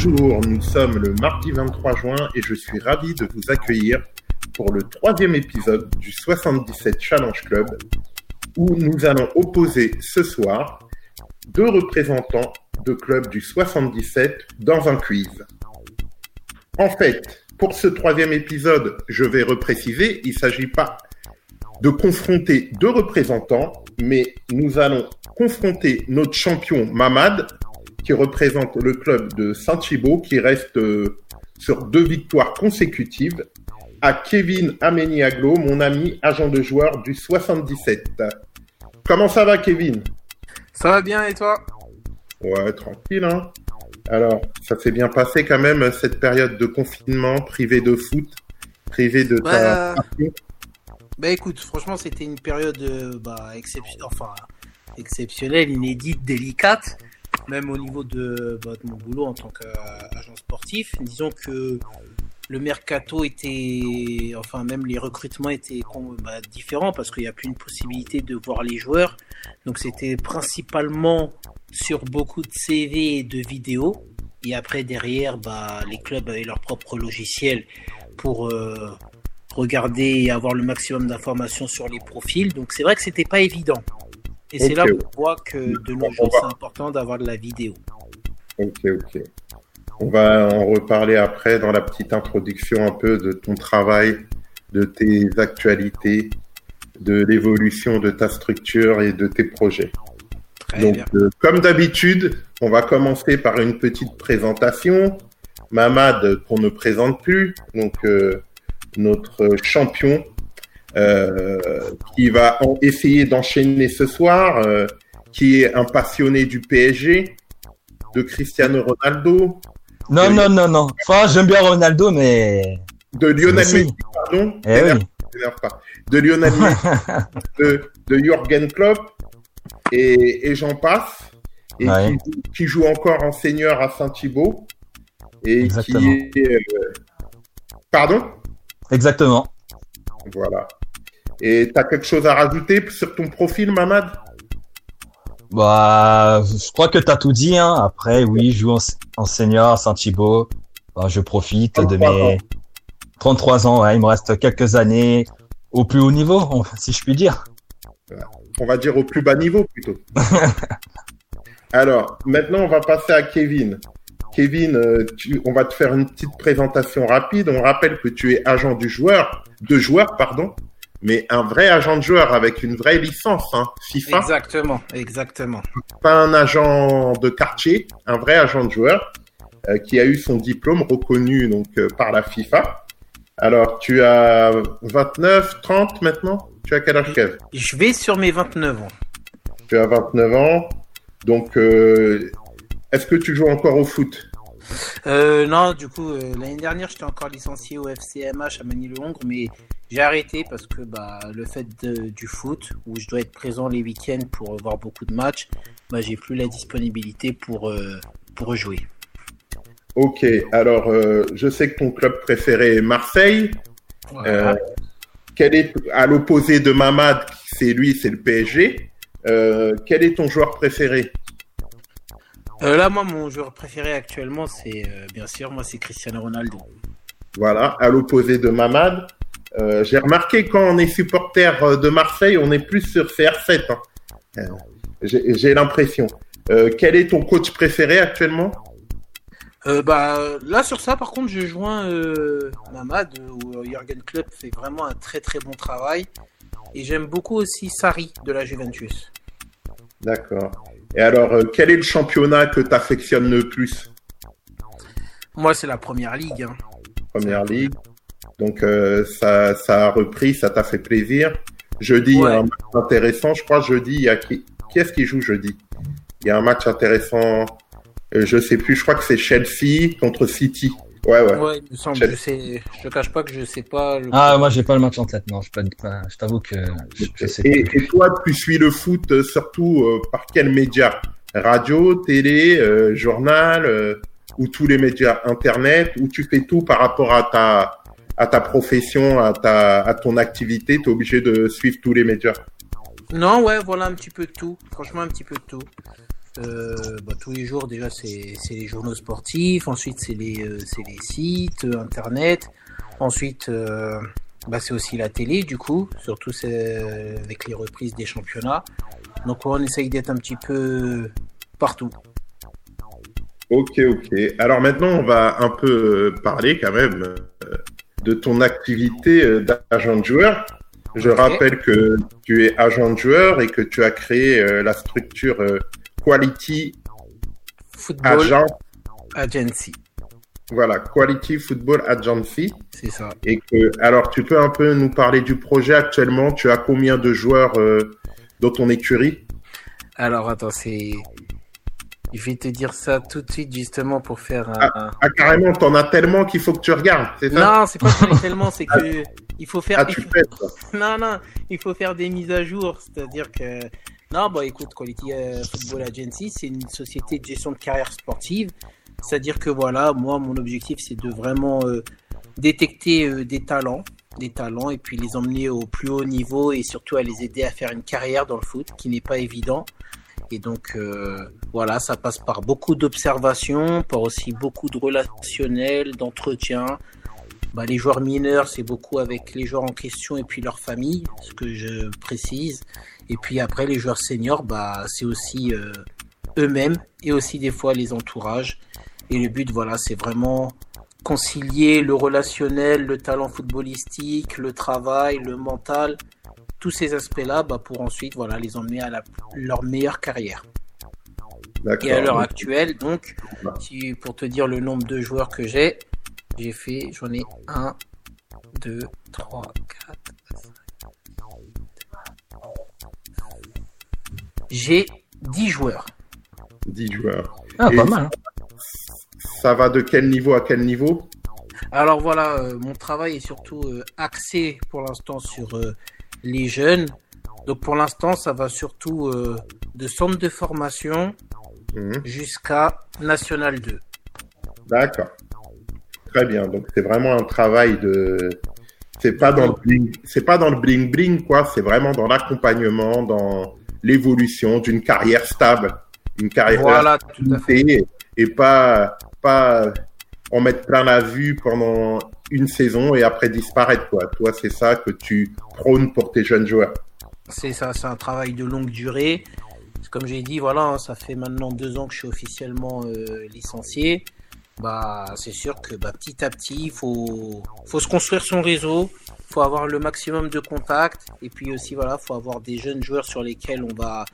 Bonjour, nous sommes le mardi 23 juin et je suis ravi de vous accueillir pour le troisième épisode du 77 Challenge Club où nous allons opposer ce soir deux représentants de clubs du 77 dans un quiz. En fait, pour ce troisième épisode, je vais repréciser, il ne s'agit pas de confronter deux représentants, mais nous allons confronter notre champion Mamad, qui représente le club de Saint-Thibault, qui reste euh, sur deux victoires consécutives, à Kevin Ameniaglo, mon ami agent de joueur du 77. Comment ça va, Kevin? Ça va bien, et toi? Ouais, tranquille, hein. Alors, ça s'est bien passé quand même, cette période de confinement, privé de foot, privé de ta... Bah écoute, franchement, c'était une période euh, bah, enfin, exceptionnelle, inédite, délicate, même au niveau de, bah, de mon boulot en tant qu'agent sportif. Disons que le mercato était, enfin même les recrutements étaient bah, différents parce qu'il n'y a plus une possibilité de voir les joueurs. Donc c'était principalement sur beaucoup de CV et de vidéos. Et après derrière, bah, les clubs avaient leur propre logiciel pour euh, regarder et avoir le maximum d'informations sur les profils. Donc c'est vrai que c'était pas évident. Et c'est là où on voit que de nos jours, c'est important d'avoir de la vidéo. Ok, ok. On va en reparler après dans la petite introduction un peu de ton travail, de tes actualités, de l'évolution de ta structure et de tes projets. Donc, euh, comme d'habitude, on va commencer par une petite présentation. Mamad, qu'on ne présente plus, donc euh, notre champion, qui va essayer d'enchaîner ce soir, euh, qui est un passionné du PSG, de Cristiano Ronaldo. Non, non, non, non. Enfin, j'aime bien Ronaldo, mais. De Lionel Messi, pardon. Eh oui. De Lionel Messi, de, de Jürgen Klopp, et, et j'en passe. Et qui, qui, joue encore en seigneur à Saint-Thibault. Et Exactement. qui est. Euh... Pardon? Exactement. Voilà. Et tu as quelque chose à rajouter sur ton profil, Mamad? Bah, je crois que tu as tout dit. Hein. Après, oui, je joue en, en senior à Saint-Thibault. Bah, je profite de mes ans. 33 ans. Ouais, il me reste quelques années au plus haut niveau, si je puis dire. On va dire au plus bas niveau plutôt. Alors, maintenant, on va passer à Kevin. Kevin, euh, tu, on va te faire une petite présentation rapide. On rappelle que tu es agent du joueur, de joueur, pardon, mais un vrai agent de joueur avec une vraie licence, hein, FIFA. Exactement, exactement. Pas un agent de quartier, un vrai agent de joueur euh, qui a eu son diplôme reconnu donc euh, par la FIFA. Alors, tu as 29, 30 maintenant? Tu as quel âge, Kev? Je vais sur mes 29 ans. Tu as 29 ans. Donc, euh, est-ce que tu joues encore au foot? Euh, Non, du coup, euh, l'année dernière, j'étais encore licencié au FCMH à Manille-le-Hongre, mais j'ai arrêté parce que bah, le fait de, du foot, où je dois être présent les week-ends pour voir beaucoup de matchs, bah, j'ai plus la disponibilité pour, euh, pour jouer. Ok, alors je sais que ton club préféré est Marseille. Voilà. quel est, à l'opposé de Mamad, c'est lui, c'est le PSG. quel est ton joueur préféré? Euh, là, moi, mon joueur préféré actuellement, c'est euh, bien sûr, moi, c'est Cristiano Ronaldo. Voilà, à l'opposé de Mamad. Euh, J'ai remarqué quand on est supporter de Marseille, on est plus sur CR7. Hein. J'ai l'impression. quel est ton coach préféré actuellement? Bah, Là, sur ça, par contre, je joins Mamad, où Jürgen Klopp fait vraiment un très très bon travail. Et j'aime beaucoup aussi Sarri de la Juventus. D'accord. Et alors, euh, quel est le championnat que tu affectionnes le plus? Moi, c'est la première ligue. Hein. Première ligue. Donc, euh, ça, ça a repris, ça t'a fait plaisir. Jeudi, il y a un match intéressant. Je crois jeudi, il y a qui, qui est-ce qui joue jeudi? Il y a un match intéressant. Euh, je sais plus. Je crois que c'est Chelsea contre City. Ouais, ouais. Ouais, il me semble. Je, sais, je te cache pas que je sais pas. Le... Ah, moi, j'ai pas le match en tête. Non, je, pas, je t'avoue que je, je sais et, pas. et, toi, tu suis le foot euh, surtout euh, par quels médias Radio, télé, euh, journal euh, ou tous les médias Internet Ou tu fais tout par rapport à ta à ta profession, à ta à ton activité? Tu es obligé de suivre tous les médias Non, ouais, voilà un petit peu de tout. Franchement, un petit peu de tout. Euh, bah, tous les jours, déjà, c'est les journaux sportifs. Ensuite, c'est les, euh, les sites, euh, internet. Ensuite, bah, c'est aussi la télé, du coup, surtout avec les reprises des championnats. Donc, on essaye d'être un petit peu partout. Ok, ok. Alors maintenant, on va un peu parler quand même de ton activité d'agent de joueur. Je rappelle que tu es agent de joueur et que tu as créé la structure Quality Football Agent, Agency, voilà, Quality Football Agency. c'est ça. Et que, alors, tu peux un peu nous parler du projet actuellement? Tu as combien de joueurs euh, dans ton écurie? Alors, attends, c'est. Je vais te dire ça tout de suite, justement, pour faire un. Ah, carrément, t'en as tellement qu'il faut que tu regardes, c'est ça? Non, c'est pas est tellement, c'est que. Il faut faire. Ah, il faut-. Non, non, il faut faire des mises à jour. C'est-à-dire que. Non, bah écoute, Quality euh, Football Agency, c'est une société de gestion de carrière sportive. C'est-à-dire que voilà, moi, mon objectif, c'est de vraiment euh, détecter euh, des talents, des talents, et puis les emmener au plus haut niveau et surtout à les aider à faire une carrière dans le foot, qui n'est pas évident. Et donc, euh, voilà, ça passe par beaucoup d'observations, par aussi beaucoup de relationnels, d'entretien, bah, les joueurs mineurs, c'est beaucoup avec les joueurs en question et puis leur famille, ce que je précise. Et puis après, les joueurs seniors, bah, c'est aussi euh, eux-mêmes et aussi des fois les entourages. Et le but, voilà, c'est vraiment concilier le relationnel, le talent footballistique, le travail, le mental, tous ces aspects-là, bah, pour ensuite, voilà, les emmener à la- leur meilleure carrière. Et à l'heure actuelle, donc, si, pour te dire le nombre de joueurs que j'ai, j'ai fait, j'en ai 1, 2, 3, 4, 5. J'ai 10 joueurs. 10 joueurs. Ah, Et- pas mal. hein. Ça va de quel niveau à quel niveau? Alors voilà, euh, mon travail est surtout euh, axé pour l'instant sur euh, les jeunes. Donc pour l'instant, ça va surtout euh, de centre de formation Mhm. jusqu'à National 2. D'accord. Très bien. Donc c'est vraiment un travail de. C'est pas dans le bling, c'est pas dans le bling bling quoi. C'est vraiment dans l'accompagnement, dans l'évolution d'une carrière stable, une carrière Voilà, tout à fait. et, et pas pas en mettre plein la vue pendant une saison et après disparaître quoi. Toi c'est ça que tu prônes pour tes jeunes joueurs. C'est ça, c'est un travail de longue durée. Comme j'ai dit, voilà, ça fait maintenant deux ans que je suis officiellement euh, licencié. Bah, c'est sûr que bah, petit à petit, il faut, faut se construire son réseau, faut avoir le maximum de contacts, et puis aussi, voilà, faut avoir des jeunes joueurs sur lesquels on va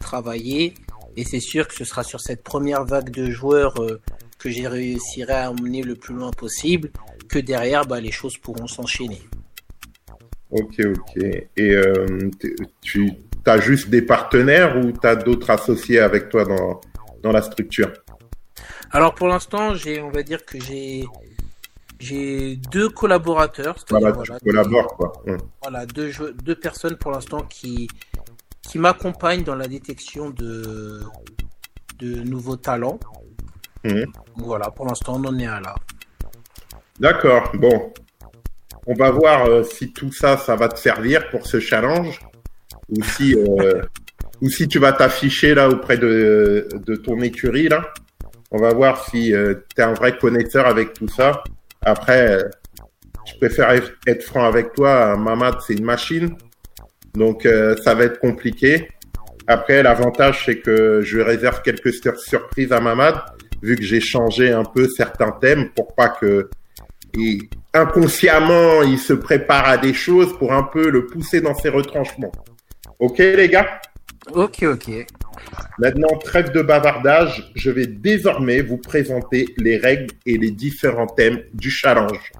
travailler. Et c'est sûr que ce sera sur cette première vague de joueurs euh, que j'ai réussirai à emmener le plus loin possible, que derrière, bah, les choses pourront s'enchaîner. Ok ok. Et euh, tu as juste des partenaires ou tu as d'autres associés avec toi dans dans la structure? Alors pour l'instant, j'ai, on va dire que j'ai, j'ai deux collaborateurs, Voilà, tu quoi. Hum. voilà, deux, personnes pour l'instant qui, qui m'accompagnent dans la détection de, de nouveaux talents. Mhm. Voilà, pour l'instant, on en est à là. D'accord, bon. On va voir euh, si tout ça, ça va te servir pour ce challenge ou si, euh, ou si tu vas t'afficher là auprès de, de ton écurie là. On va voir si tu es un vrai connaisseur avec tout ça. Après, euh, je préfère être- franc avec toi. Mamad, c'est une machine. Donc, euh, ça va être compliqué. Après, l'avantage, c'est que je réserve quelques sur- surprises à Mamad, vu que j'ai changé un peu certains thèmes pour pas que inconsciemment, il se prépare à des choses pour un peu le pousser dans ses retranchements. Ok, les gars? Ok, ok. Maintenant, trêve de bavardage, je vais désormais vous présenter les règles et les différents thèmes du challenge.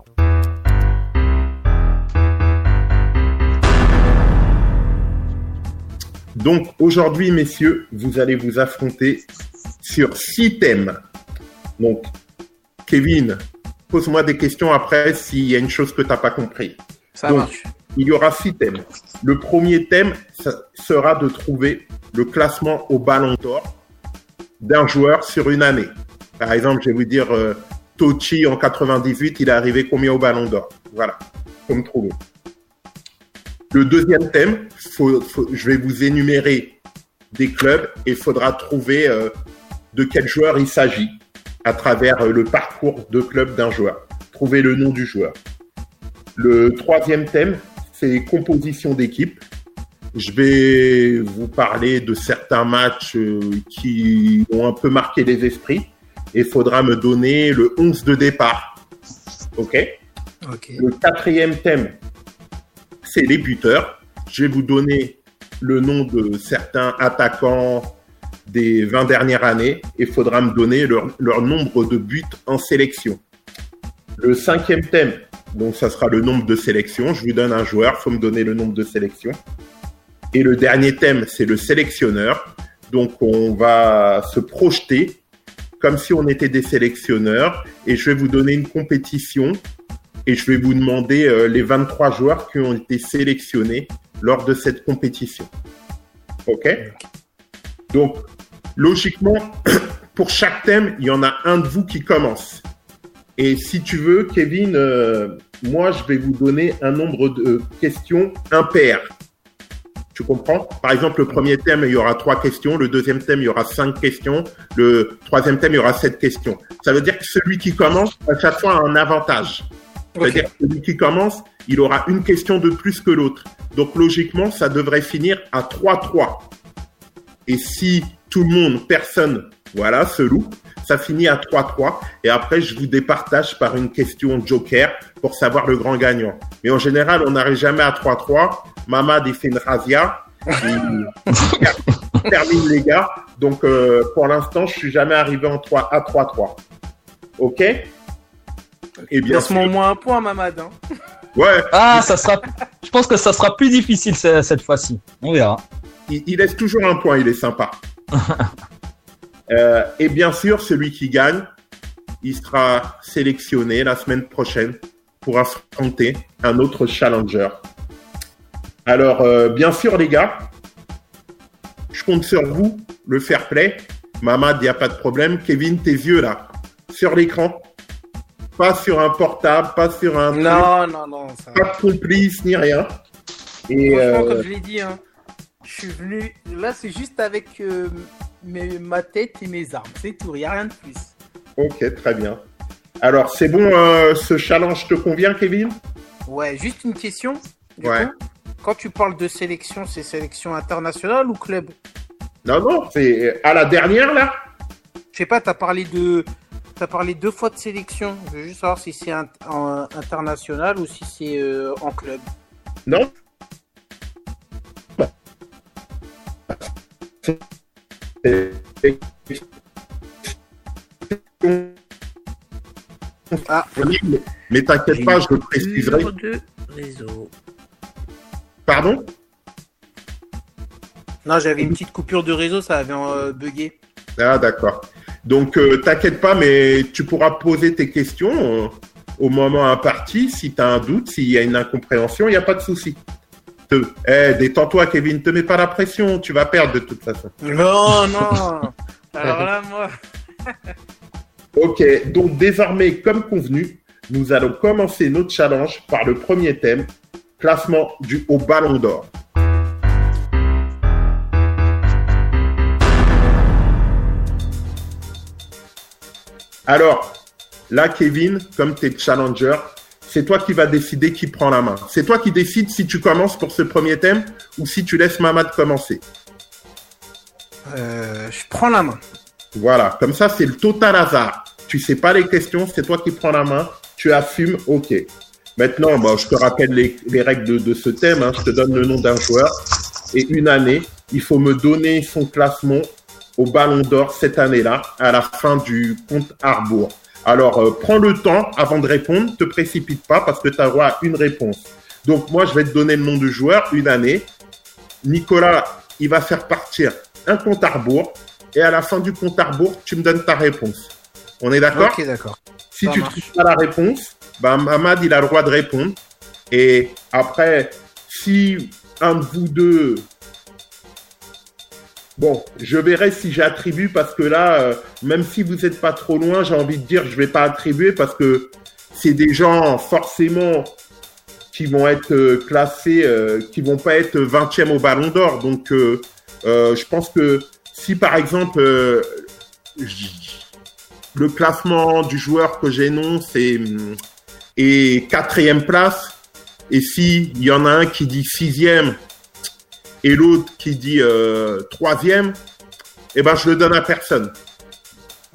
Donc, aujourd'hui, messieurs, vous allez vous affronter sur six thèmes. Donc, Kevin, pose-moi des questions après s'il y a une chose que tu n'as pas compris. Ça Donc, marche. Il y aura six thèmes. Le premier thème sera de trouver le classement au ballon d'or d'un joueur sur une année. Par exemple, je vais vous dire, euh, Tochi en 98, il est arrivé combien au ballon d'or? Voilà, faut me trouver. Le deuxième thème, je vais vous énumérer des clubs et il faudra trouver euh, de quel joueur il s'agit à travers euh, le parcours de club d'un joueur. Trouver le nom du joueur. Le troisième thème, c'est composition d'équipe. Je vais vous parler de certains matchs euh, qui ont un peu marqué les esprits et il faudra me donner le 11 de départ. OK? Le quatrième thème, c'est les buteurs. Je vais vous donner le nom de certains attaquants des 20 dernières années et il faudra me donner leur, leur nombre de buts en sélection. Le cinquième thème, donc ça sera le nombre de sélections. Je vous donne un joueur, faut me donner le nombre de sélections. Et le dernier thème, c'est le sélectionneur. Donc on va se projeter comme si on était des sélectionneurs et je vais vous donner une compétition et je vais vous demander euh, les 23 joueurs qui ont été sélectionnés lors de cette compétition. OK? Donc, logiquement, pour chaque thème, il y en a un de vous qui commence. Et si tu veux, Kevin, euh, moi, je vais vous donner un nombre de questions impaires. Tu comprends? Par exemple, le premier thème, il y aura trois questions. Le deuxième thème, il y aura cinq questions. Le troisième thème, il y aura sept questions. Ça veut dire que celui qui commence, à chaque fois, a un avantage. C'est-à-dire que celui qui commence, il aura une question de plus que l'autre. Donc logiquement, ça devrait finir à 3-3. Et si tout le monde, personne, voilà, se loupe, ça finit à 3-3. Et après, je vous départage par une question joker pour savoir le grand gagnant. Mais en général, on n'arrive jamais à 3-3. Mamad, il fait une razzia. Il termine les gars. Donc, euh, pour l'instant, je suis jamais arrivé en 3 à 3-3. OK? Et bien Laisse-moi au sûr. moins un point, Mamad. Hein. Ouais, Ah, ça sera. Je pense que ça sera plus difficile ce- cette fois-ci. On verra. il, il laisse toujours un point, il est sympa. Euh, et bien sûr, celui qui gagne, il sera sélectionné la semaine prochaine pour affronter un autre challenger. Alors, euh, bien sûr, les gars, je compte sur vous, le fair play. Mamad, il n'y a pas de problème. Kevin, tes yeux là, sur l'écran. Pas sur un portable, pas sur un... truc, Non, non, non. Ça... Pas de complice, ni rien. Et, Franchement, euh, comme je l'ai dit, hein, je suis venu. Là, c'est juste avec euh, mes- ma tête et mes armes. C'est tout, il n'y a rien de plus. Ok, très bien. Alors, c'est bon, euh, ce challenge te convient, Kevin? Ouais, juste une question. Du Ouais. coup, quand tu parles de sélection, c'est sélection internationale ou club? Non, non, c'est à la dernière, là Je sais pas, t'as parlé de. T'as parlé deux fois de sélection. Je veux juste savoir si c'est un- international ou si c'est euh, en club. Non Ah. Mais t'inquiète pas, je préciserai. de réseau. Pardon? Non, j'avais une petite coupure de réseau, ça avait euh, bugué. Ah, d'accord. Donc, euh, t'inquiète pas, mais tu pourras poser tes questions euh, au moment imparti. Si tu as un doute, s'il y a une incompréhension, il n'y a pas de souci. Te... Eh, détends-toi, Kevin, te mets pas la pression, tu vas perdre de toute façon. Non, non. Alors là, moi. Ok, donc désormais, comme convenu, nous allons commencer notre challenge par le premier thème, classement du au Ballon d'Or. Alors, là, Kevin, comme tu es challenger, c'est toi qui vas décider qui prend la main. C'est toi qui décides si tu commences pour ce premier thème ou si tu laisses Mamad commencer. Euh, je prends la main. Voilà, comme ça, c'est le total hasard. Tu sais pas les questions, c'est toi qui prends la main, tu assumes, ok. Maintenant, bon, je te rappelle les, les règles de, de ce thème, hein. je te donne le nom d'un joueur et une année, il faut me donner son classement au Ballon d'Or cette année-là, à la fin du compte Arbour. Alors, euh, prends le temps avant de répondre, te précipite pas parce que tu as droit à une réponse. Donc, moi, je vais te donner le nom du joueur, une année. Nicolas, il va faire partir un compte à rebours. Et à la fin du compte à rebours, tu me donnes ta réponse. On est d'accord? Ok, d'accord. Si ça tu marche. trouves pas la réponse, ben, Mamad, il a le droit de répondre. Et après, si un de vous deux... Bon, je verrai si j'attribue parce que là, euh, même si vous n'êtes pas trop loin, j'ai envie de dire je vais pas attribuer parce que c'est des gens forcément qui vont être euh, classés, euh, qui vont pas être 20e au Ballon d'Or. Donc, euh, je pense que si par exemple le classement du joueur que j'énonce est, est quatrième place, et si il y en a un qui dit sixième et l'autre qui dit euh, troisième, eh ben je le donne à personne.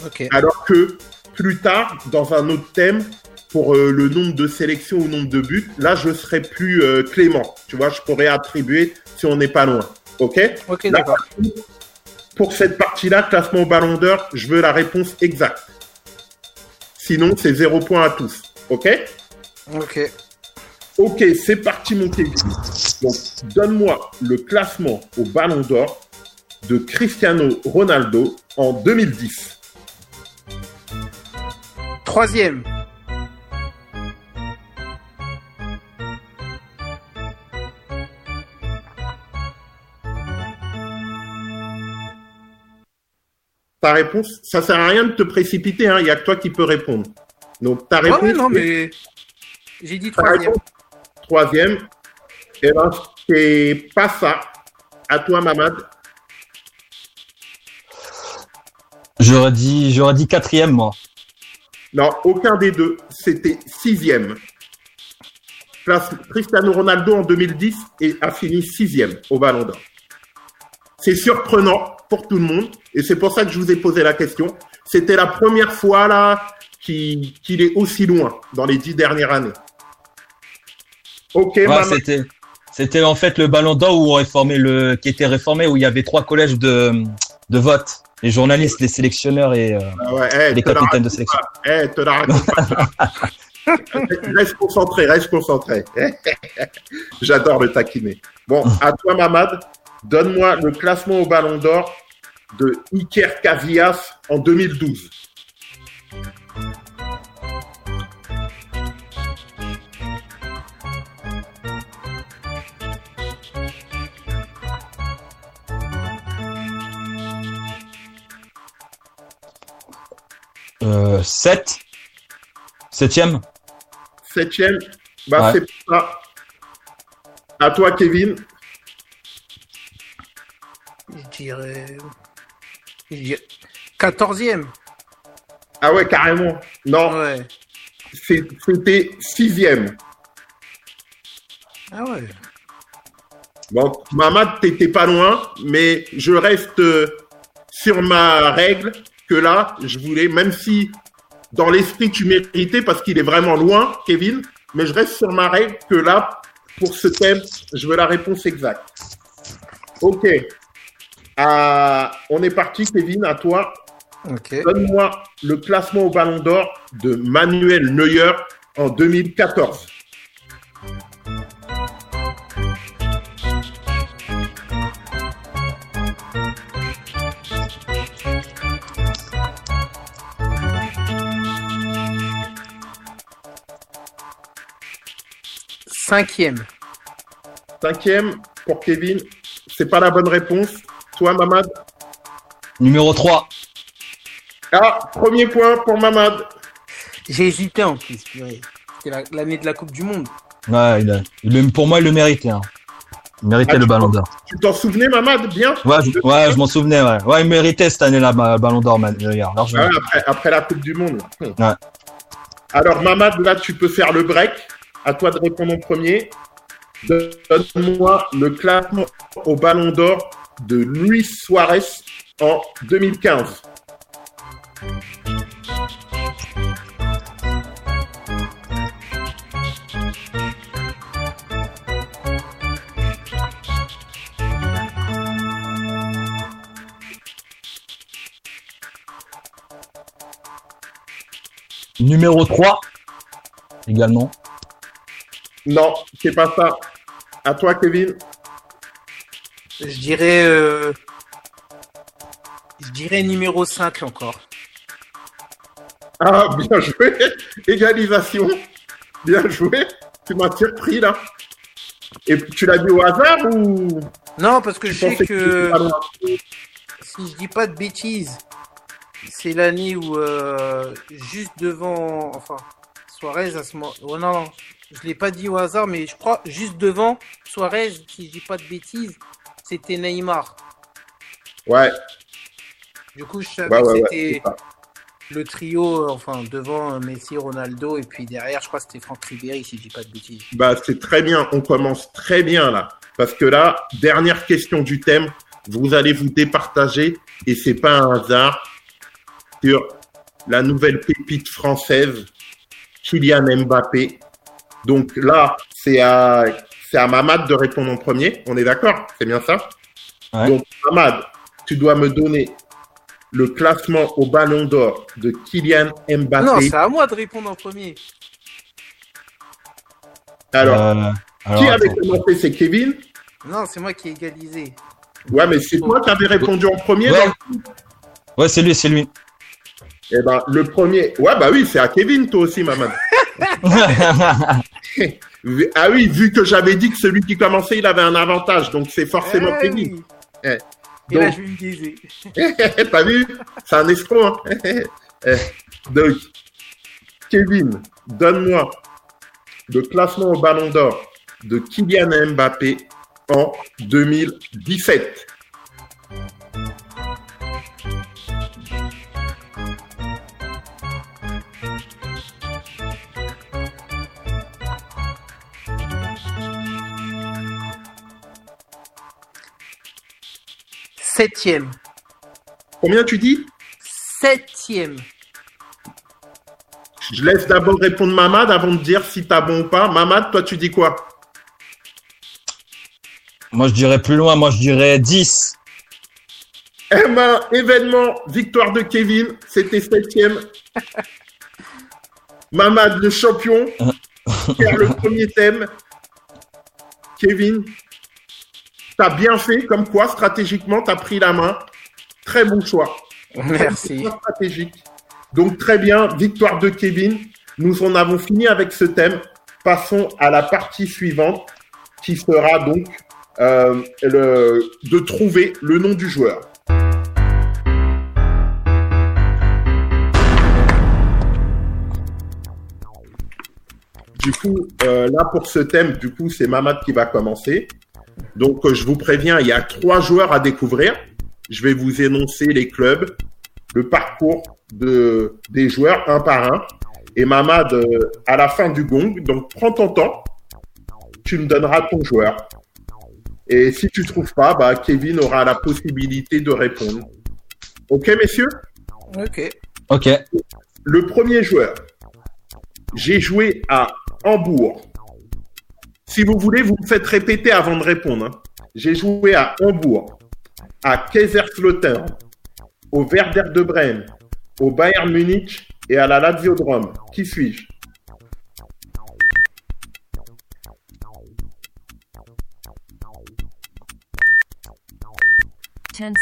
Ok. Alors que plus tard, dans un autre thème, pour euh, le nombre de sélections ou nombre de buts, là, je serais plus euh, clément. Tu vois, je pourrais attribuer si on n'est pas loin. OK? Ok, Là, d'accord. Pour cette partie-là, classement au ballon d'or, je veux la réponse exacte. Sinon, c'est zéro point à tous. OK? Ok. Ok, c'est parti, mon Kevin. Donc, donne-moi le classement au ballon d'or de Cristiano Ronaldo en 2010. Troisième. Ta réponse, ça sert à rien de te précipiter, hein. il n'y a que toi qui peux répondre. Donc, ta Ah réponse, ouais, non, mais. J'ai dit troisième. Troisième. Et ben, c'est pas ça. À toi, Mamad. J'aurais dit, j'aurais dit quatrième, moi. Non, aucun des deux. C'était sixième. Place Cristiano Ronaldo en 2010 et a fini sixième au Ballon d'Or. C'est surprenant pour tout le monde et c'est pour ça que je vous ai posé la question. C'était la première fois là qu'il qu'il est aussi loin dans les dix dernières années. Ok, Ouais, Mamad. c'était, c'était en fait le ballon d'or où on réformait le, qui était réformé, où il y avait trois collèges de, de vote. Les journalistes, les sélectionneurs et euh, Ah ouais, eh, les capitaines de sélection. Eh, te la raconte pas. reste concentré, reste concentré. J'adore le taquiner. Bon, à toi, Mamad. Donne-moi le classement au Ballon d'Or de Iker Casillas en 2012. Euh, 7 Septième Septième, bah Ouais. c'est pas ça. À toi, Kevin. Je dirais. je dirais- Quatorzième. Ah ouais, carrément. Non, Ouais. c'était sixième. Ah ouais. Bon, Mamad, t'étais pas loin, mais je reste euh, sur ma règle que là, je voulais, même si dans l'esprit tu méritais parce qu'il est vraiment loin, Kevin, mais je reste sur ma règle que là, pour ce thème, je veux la réponse exacte. Ok. Ah, on est parti, Kevin, à toi. Donne-moi le classement au Ballon d'Or de Manuel Neuer en 2014. Cinquième. Cinquième pour Kevin, c'est pas la bonne réponse. Toi, Mamad. Numéro 3. Ah, premier point pour Mamad. J'ai hésité en plus, purée. C'était la- l'année de la Coupe du Monde. Ouais, il a- il le- pour moi, il le méritait. Hein. Il méritait Ah, le ballon d'or. Tu t'en souvenais, Mamad, bien Ouais, je, ouais, je m'en souvenais. Ouais. ouais, il méritait cette année-là, ballon d'or, Neuer, largement. Ah, après, après la Coupe du Monde. Ouais. Alors, Mamad, là, tu peux faire le break. À toi de répondre en premier. Donne-moi le classement au Ballon d'Or de Luis Suarez en 2015. Numéro 3, également. Non, c'est pas ça. À toi, Kevin. Je dirais. euh, Je dirais numéro 5 encore. Ah, bien joué. Égalisation. Bien joué. Tu m'as surpris, là. Et tu l'as dit au hasard ou? Non, parce que tu je sais que. si je dis pas de bêtises, c'est l'année où euh, juste devant, enfin, Suarez à ce moment. Oh non, non, je l'ai pas dit au hasard, mais je crois juste devant Suarez, si je dis pas de bêtises, c'était Neymar. Ouais, Du coup, je savais ouais, que ouais. c'était le trio, enfin, devant Messi, Ronaldo, et puis derrière, je crois que c'était Franck Ribéry, si je dis pas de bêtises. Bah, c'est très bien. On commence très bien là. Parce que là, dernière question du thème. Vous allez vous départager et c'est pas un hasard sur la nouvelle pépite française, Kylian Mbappé. Donc là, c'est à, c'est à Mamad de répondre en premier. On est d'accord? C'est bien ça? Ouais. Donc, Mamad, tu dois me donner le classement au ballon d'or de Kylian Mbappé. Non, c'est à moi de répondre en premier. Alors, Euh, alors, qui avait attends. commencé? C'est Kevin? Non, c'est moi qui ai égalisé. Ouais, mais c'est toi qui avais répondu en premier. Ouais. Ouais, c'est lui, c'est lui. Eh ben, le premier. Ouais, bah oui, c'est à Kevin, toi aussi, maman. Ah oui, vu que j'avais dit que celui qui commençait, il avait un avantage, donc c'est forcément Eh Kevin. oui. Eh. Et là, Donc- je vais baiser. T'as vu C'est un escroc. Hein Eh, donc, Kevin, donne-moi le classement au Ballon d'Or de Kylian Mbappé en 2017. Septième. Combien tu dis? Septième. Je laisse d'abord répondre Mamad avant de dire si t'as bon ou pas. Mamad, toi, tu dis quoi? Moi, je dirais plus loin. Moi, je dirais 10. Eh ben, événement, victoire de Kevin, c'était septième. Mamad, le champion, perd le premier thème. Kevin, t'as bien fait, comme quoi, stratégiquement, t'as pris la main. Très bon choix. Merci. Choix stratégique. Donc, très bien, victoire de Kevin. Nous en avons fini avec ce thème. Passons à la partie suivante, qui sera donc euh, le, de trouver le nom du joueur. Du coup, euh, là pour ce thème, du coup, c'est Mamad qui va commencer. Donc, euh, je vous préviens, il y a trois joueurs à découvrir. Je vais vous énoncer les clubs, le parcours de, des joueurs un par un. Et Mamad, à la fin du gong, donc prends ton temps, tu me donneras ton joueur. Et si tu trouves pas, bah, Kevin aura la possibilité de répondre. Ok, messieurs? Ok. Ok. Le premier joueur, j'ai joué à Hambourg. Si vous voulez, vous me faites répéter avant de répondre. hein. J'ai joué à Hambourg, à Kaiserslautern, au Werder de Brême, au Bayern Munich et à la Lazio de Rome. Qui suis-je?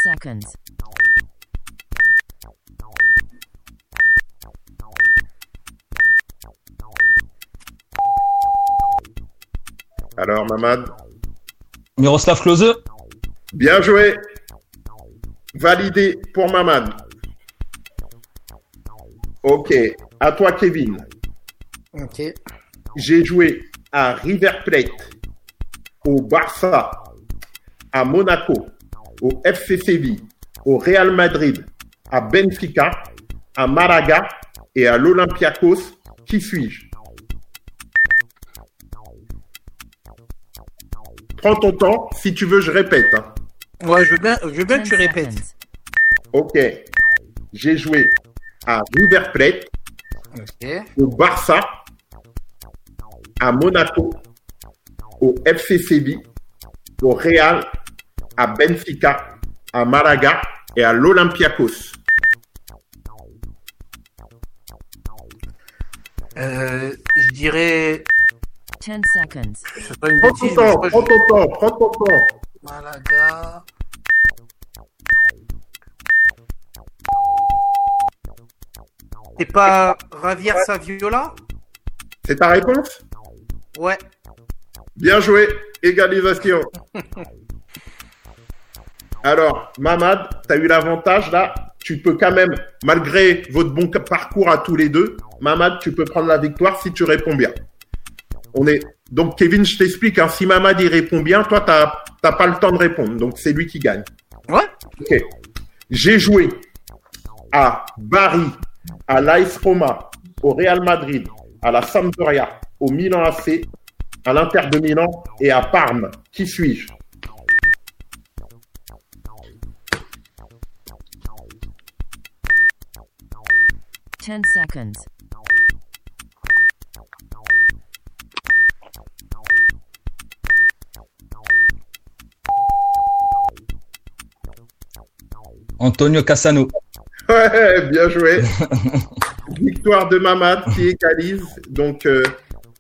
Seconds. Alors, Mamad, Miroslav Klose. bien joué. Validé pour Mamad. Ok, à toi, Kevin. Ok. J'ai joué à River Plate, au Barça, à Monaco, au FC Séville, au Real Madrid, à Benfica, à Malaga et à l'Olympiakos. Qui suis-je? Prends ton temps. Si tu veux, je répète. hein. Ouais, je veux bien, je veux bien que tu répètes. Ok. J'ai joué à River Plate, au Barça, à Monaco, au FC Séville, au Real, à Benfica, à Malaga et à l'Olympiakos. Euh, je dirais. Ten seconds. Une Prends bêtise, ton temps, prends ton temps, prends ton temps. Malaga. C'est pas Javier Saviola C'est ta réponse? Ouais. Bien joué, égalisation. Alors, Mamad, tu as eu l'avantage là. Tu peux quand même, malgré votre bon parcours à tous les deux, Mamad, tu peux prendre la victoire si tu réponds bien. On est donc Kevin, je t'explique. Hein, si Mamad répond bien, toi t'as t'as pas le temps de répondre, donc c'est lui qui gagne. Ouais. Ok. J'ai joué à Bari, à l'AS Roma, au Real Madrid, à la Sampdoria, au Milan AC, à l'Inter de Milan et à Parme. Qui suis-je? Ten seconds. Antonio Cassano. Ouais, bien joué. Victoire de Mamad qui égalise. Donc, euh,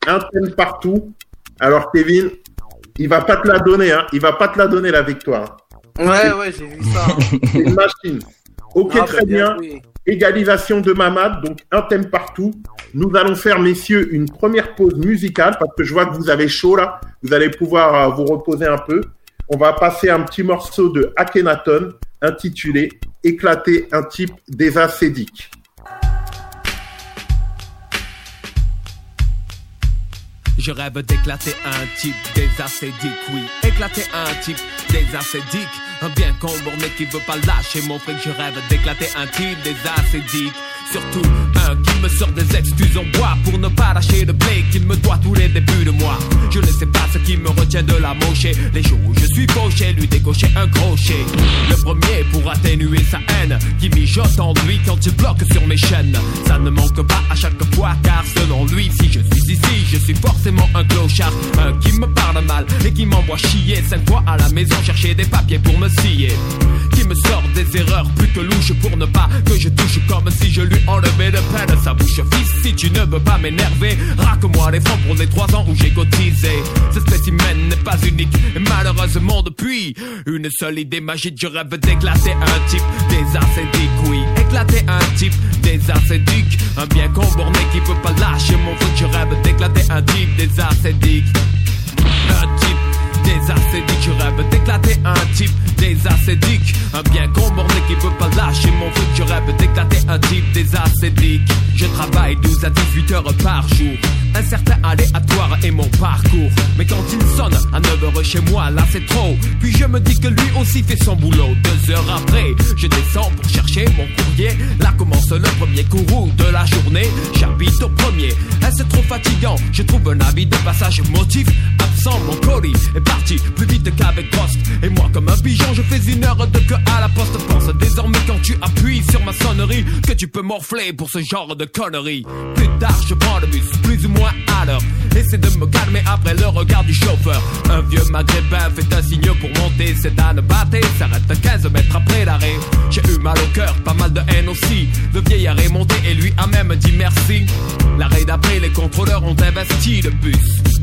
un thème partout. Alors, Kevin, il va pas te la donner. Hein. Il va pas te la donner, la victoire. Ouais, ouais, j'ai vu ça. hein. C'est une machine. Ok, Ah, bah, très bien. Égalisation de Mamad, donc un thème partout. Nous allons faire, messieurs, une première pause musicale parce que je vois que vous avez chaud là. Vous allez pouvoir euh, vous reposer un peu. On va passer un petit morceau de Akhenaton intitulé Éclater un type des acédiques. Je rêve d'éclater un type des acédiques, oui. Éclater un type des acédiques. Un bien comborné qui veut pas lâcher mon fric. Je rêve d'éclater un type des acédiques. Surtout qui me sort des excuses en bois pour ne pas lâcher le blé qu'il me doit tous les débuts de mois. Je ne sais pas ce qui me retient de la mocher. Les jours où je suis fauché, lui décocher un crochet. Le premier pour atténuer sa haine qui mijote en lui quand il bloque sur mes chaînes. Ça ne manque pas à chaque fois car selon lui, si je suis ici, je suis forcément un clochard. Un qui me parle mal et qui m'envoie chier cinq fois à la maison chercher des papiers pour me scier. Qui me sort des erreurs plus que louches pour ne pas que je touche comme si je lui enlevais de sa bouche. Fils, si tu ne veux pas m'énerver, raque-moi les francs pour les trois ans où j'ai cotisé. Ce spécimen n'est pas unique et malheureusement depuis une seule idée magique, je rêve d'éclater un type des acédiques, oui. Éclater un type des acédiques, un bien comborné qui peut pas lâcher mon foot, je rêve d'éclater un type des acédiques. Un type je rêve d'éclater un type des acédiques. Un bien comborné qui peut pas lâcher mon foot, je rêve d'éclater un type des acédiques. Je travaille 12 à 18 heures par jour. Un certain aléatoire est mon parcours. Mais quand il sonne à 9 heures chez moi, là c'est trop. Puis je me dis que lui aussi fait son boulot. Deux heures après, je descends pour chercher mon courrier. Là commence le premier courroux de la journée. J'habite au premier. C'est trop fatigant? Je trouve un avis de passage motif. Absent, mon colis est parti plus vite qu'avec poste. Et moi, comme un pigeon, je fais une heure de queue à la poste. Pense désormais quand tu appuies sur ma sonnerie que tu peux morfler pour ce genre de conneries. Plus tard, je prends le bus, plus ou moins à l'heure. Essaie de me calmer après le regard du chauffeur. Un vieux maghrébin fait un signe pour monter. C'est à ne battre, s'arrête 15 mètres après l'arrêt. J'ai eu mal au cœur, pas mal de haine aussi. Le vieillard est monté et lui a même dit merci. L'arrêt d'après, les contrôleurs ont investi le bus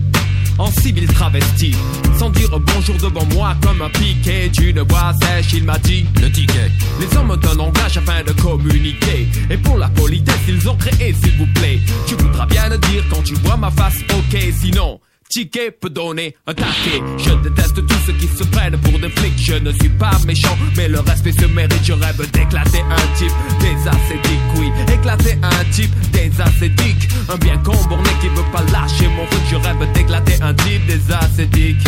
en civil travesti. Sans dire bonjour devant moi comme un piquet d'une bois sèche, il m'a dit le ticket. Les hommes ont un langage afin de communiquer. Et pour la politesse, ils ont créé, s'il vous plaît. Tu voudras bien le dire quand tu vois ma face, ok, sinon. Ticket peut donner un taquet. Je déteste tous ceux qui se prennent pour des flics. Je ne suis pas méchant, mais le respect se mérite. Je rêve d'éclater un type des acédiques, oui. Éclater un type des acédiques. Un bien comborné qui veut pas lâcher mon foot. Je rêve d'éclater un type des acédiques.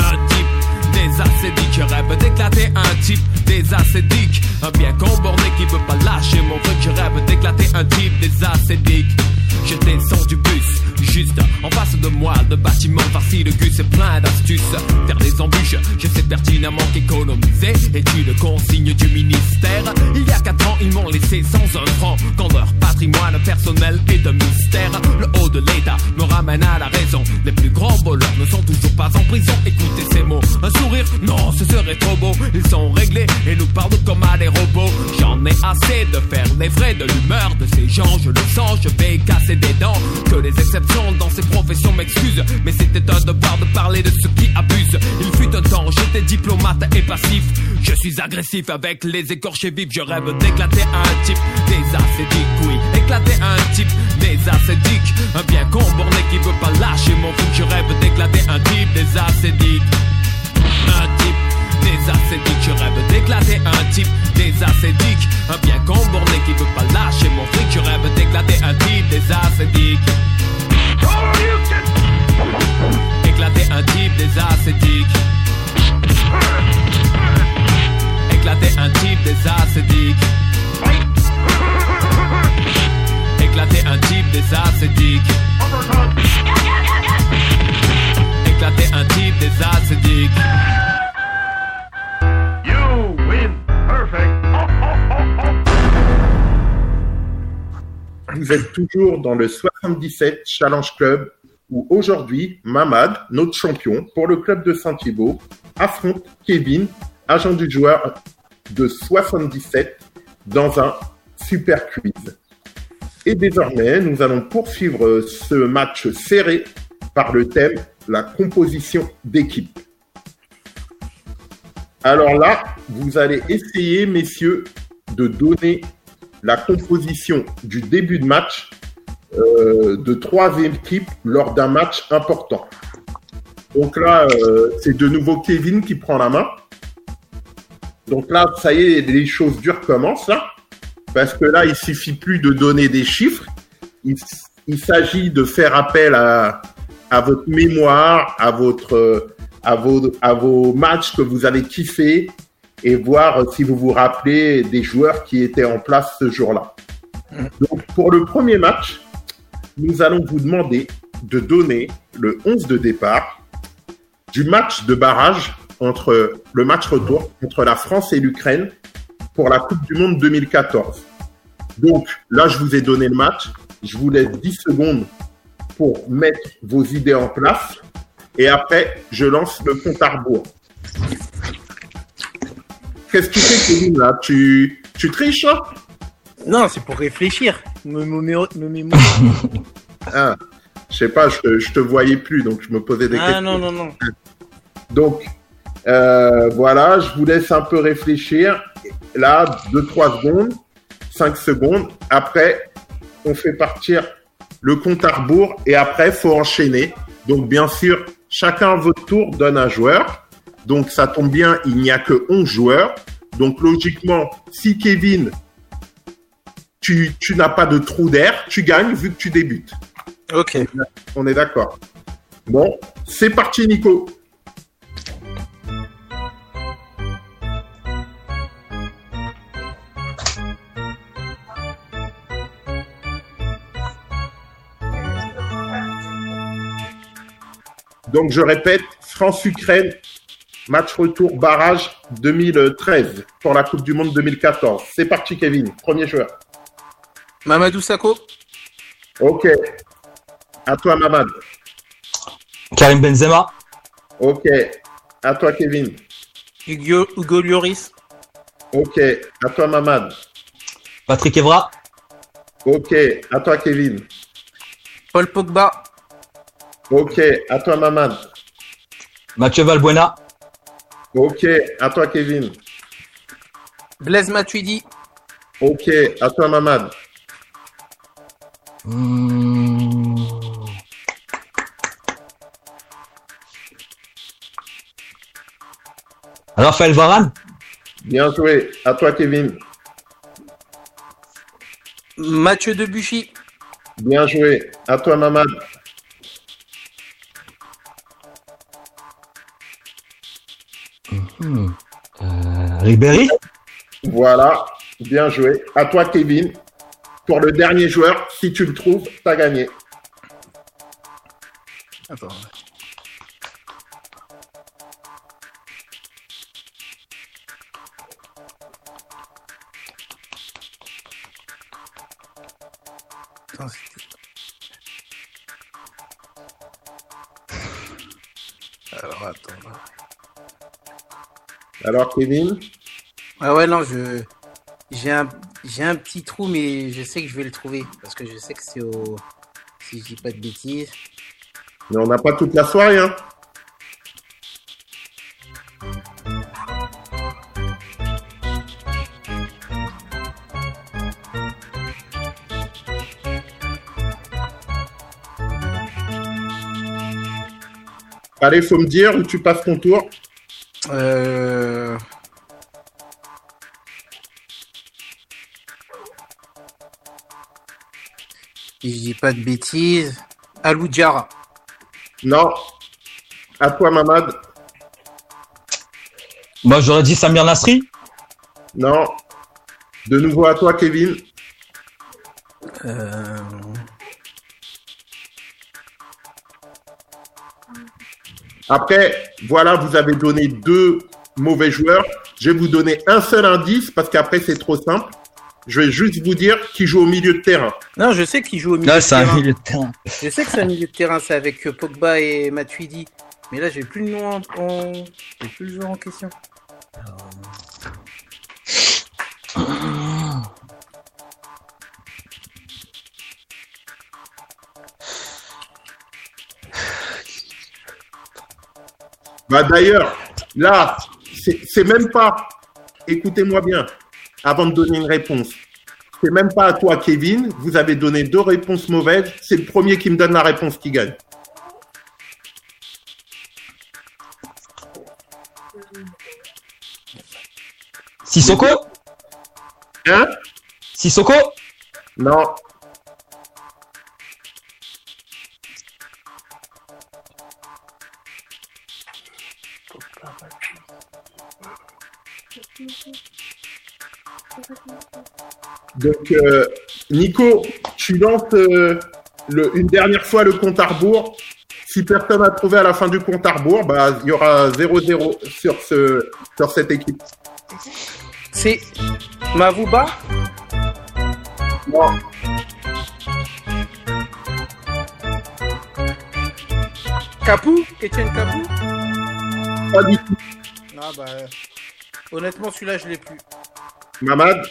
Un type des acédiques. Je rêve d'éclater un type des acédiques. Un bien comborné qui veut pas lâcher mon foot. Je rêve d'éclater un type des acédiques. Je descends du bus, juste en face de moi, le bâtiment farci de gus et plein d'astuces. Faire des embûches, je sais pertinemment qu'économiser est une consigne du ministère. Il y a quatre ans, ils m'ont laissé sans un franc, quand leur patrimoine personnel est un mystère. Le haut de l'État me ramène à la raison. Les plus grands voleurs ne sont toujours pas en prison. Écoutez ces mots, un sourire, non, ce serait trop beau. Ils sont réglés et nous parlent comme à des robots. J'en ai assez de faire les frais de l'humeur de ces gens, je le sens, je vais casser des dents. Que les exceptions dans ces professions m'excusent, mais c'était un devoir de parler de ceux qui abusent. Il fut un temps, j'étais diplomate et passif. Je suis agressif avec les écorchés vifs, je rêve d'éclater un type des acédiques, oui. Éclater un type des acédiques. Un bien comborné qui veut pas lâcher mon foot, je rêve d'éclater un type toujours dans le 77 Challenge Club où aujourd'hui, Mamad, notre champion pour le club de Saint-Thibault, affronte Kevin, agent du joueur de 77, dans un super quiz. Et désormais, nous allons poursuivre ce match serré par le thème la composition d'équipe. Alors là, vous allez essayer, messieurs, de donner la composition du début de match euh, de trois équipes lors d'un match important. Donc là, euh, c'est de nouveau Kevin qui prend la main. Donc là, ça y est, les choses dures commencent là, parce que là, il suffit plus de donner des chiffres. Il, s'agit de faire appel à, votre mémoire, à votre, à vos, à vos matchs que vous avez kiffés et voir si vous vous rappelez des joueurs qui étaient en place ce jour-là. Donc pour le premier match, nous allons vous demander de donner le 11 de départ du match de barrage entre le match retour entre la France et l'Ukraine pour la Coupe du Monde 2014. Donc là, je vous ai donné le match. Je vous laisse 10 secondes pour mettre vos idées en place. Et après, je lance le compte à rebours. Qu'est-ce que tu fais, Kevin, là tu, tu triches, hein Non, c'est pour réfléchir. Me, me, me, me mémoriser. ah, Je sais pas, je, je te voyais plus, donc je me posais des ah questions. non, non, non. Donc, euh, voilà, je vous laisse un peu réfléchir. Là, 2-3 secondes, 5 secondes. Après, on fait partir le compte à rebours et après, faut enchaîner. Donc, bien sûr, chacun à votre tour donne un joueur. Donc, ça tombe bien, il n'y a que 11 joueurs. Donc, logiquement, si Kevin, tu, tu n'as pas de trou d'air, tu gagnes vu que tu débutes. Ok. On est d'accord. Bon, c'est parti, Nico. Donc, je répète, France-Ukraine, match retour barrage 2013 pour la Coupe du Monde 2014. C'est parti, Kevin. Premier joueur. Mamadou Sakho. Ok. À toi, Mamad. Karim Benzema, Ok. À toi, Kevin. Hugo, Hugo Lloris. Ok. À toi, Mamad. Patrick Evra, Ok. À toi, Kevin. Paul Pogba. Ok. À toi, Mamad. Mathieu Valbuena, Ok. À toi, Kevin. Blaise Matuidi. Ok. À toi, Mamad. Hmm. Raphaël Varane, Bien joué. À toi, Kevin. Mathieu Debuchy. Bien joué. À toi, Mamad. Euh, Ribéry, Voilà. Bien joué. À toi, Kevin. Pour le dernier joueur, si tu le trouves, t'as gagné. Attends. Attends, Alors, Kevin? Ah ouais non je j'ai un j'ai un petit trou mais je sais que je vais le trouver parce que je sais que c'est au si je dis pas de bêtises. Mais on n'a pas toute la soirée, hein. Allez, faut me dire où tu passes ton tour. Euh... Si je dis pas de bêtises. Alou Diarra. Non. À toi, Mamad. moi j'aurais dit Samir Nasri, Non. De nouveau à toi, Kevin. Euh... Après, voilà, vous avez donné deux mauvais joueurs. Je vais vous donner un seul indice parce qu'après, c'est trop simple. Je vais juste vous dire qui joue au milieu de terrain. Non, je sais qu'il joue au milieu Là, de c'est un terrain. milieu de terrain. Je sais que c'est un milieu de terrain, c'est avec euh, Pogba et Matuidi. Mais là, j'ai plus le nom en. en... J'ai plus le joueur en question. Bah d'ailleurs, là, c'est même pas. Écoutez-moi bien, avant de donner une réponse. C'est même pas à toi, Kevin. Vous avez donné deux réponses mauvaises. C'est le premier qui me donne la réponse qui gagne. Sissoko? Hein? Sissoko? Non. Donc, euh, Nico, tu lances euh, le- une dernière fois le compte à rebours. Si personne n'a trouvé à la fin du compte à rebours, bah, il y aura 0-0 sur, ce, sur cette équipe. C'est Mavuba? Non. Capou? Etienne Capou? Pas du tout. Ah bah. Honnêtement, celui-là, je l'ai plus. Mamad?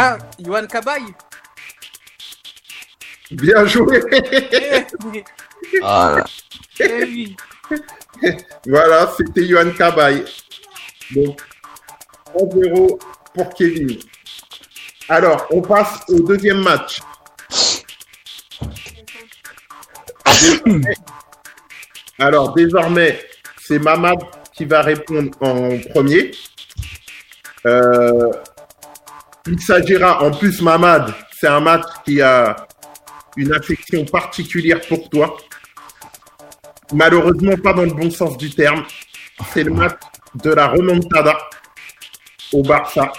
Ah, Yohan Kabay Bien joué Eh oui, Ah, eh. Voilà, c'était Johan Cabaye. Donc, 1-0 pour Kevin. Alors, on passe au deuxième match. Alors, désormais, c'est Mamad qui va répondre en premier. Euh, il s'agira, en plus, Mamad, c'est un match qui a une affection particulière pour toi. Malheureusement, pas dans le bon sens du terme. C'est le match de la remontada au Barça.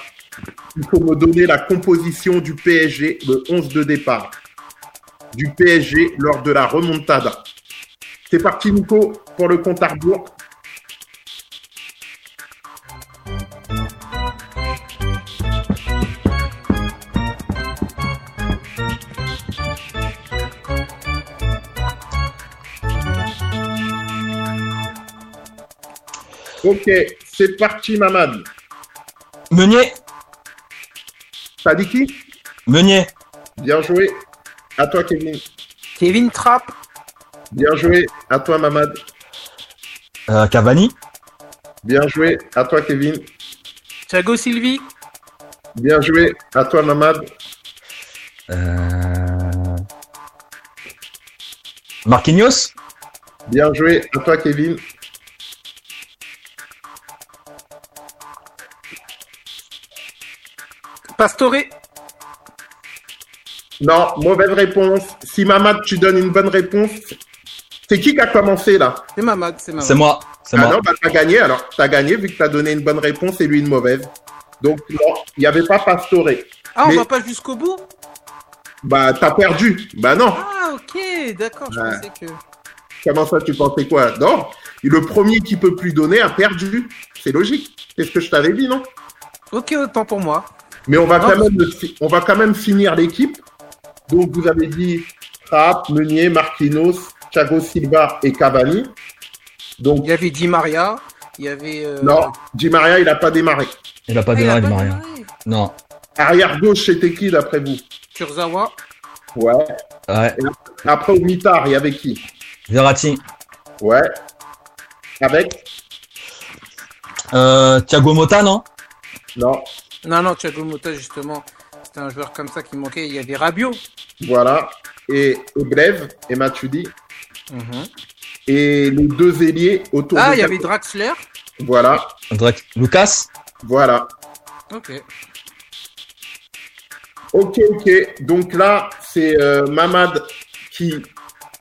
Il faut me donner la composition du PSG, le 11 de départ du PSG lors de la remontada. C'est parti, Nico, pour le compte à rebours. Ok, c'est parti, Mamad. Meunier T'as dit qui? Meunier Bien joué. À toi, Kevin. Kevin Trapp Bien joué. À toi, Mamad. euh, Cavani Bien joué. À toi, Kevin. Thiago Silvi Bien joué. À toi, Mamad. euh... Marquinhos Bien joué. À toi, Kevin. Pastore Non, mauvaise réponse. Si Mamad, tu donnes une bonne réponse, c'est qui qui a commencé là C'est Mamad, c'est Mamad. C'est moi. C'est Ah moi. non, bah t'as gagné alors. T'as gagné vu que t'as donné une bonne réponse et lui une mauvaise. Donc non, il n'y avait pas Pastore. Ah, on Mais- va pas jusqu'au bout Bah t'as perdu. Bah non. Ah, ok, d'accord, je pensais que... Comment ça, tu pensais quoi? Non. Le premier qui peut plus donner a perdu. C'est logique. C'est ce que je t'avais dit, non? Ok, autant pour moi. Mais on va Non. quand même, on va quand même finir l'équipe. Donc vous avez dit Trapp, Meunier, Marquinhos, Thiago Silva et Cavani. Donc Il y avait Di Maria, il y avait... euh, non, Di Maria il a pas démarré. Il a pas ah, il démarré, Di Maria. Non. Arrière gauche c'était qui d'après vous? Kurzawa, Ouais. Ouais. Après au mitard il y avait qui? Verratti. Ouais. Avec? Euh, Thiago Motta, non? Non. Non, non, Thiago Motta, justement, c'était un joueur comme ça qui manquait. Il y avait Rabiot. Voilà. Et Eblev et Matuidi. Et les deux ailiers autour Ah, de il y avait Draxler. Voilà. Drake- Lucas Voilà. Ok. Ok, ok. Donc là, c'est euh, Mamad qui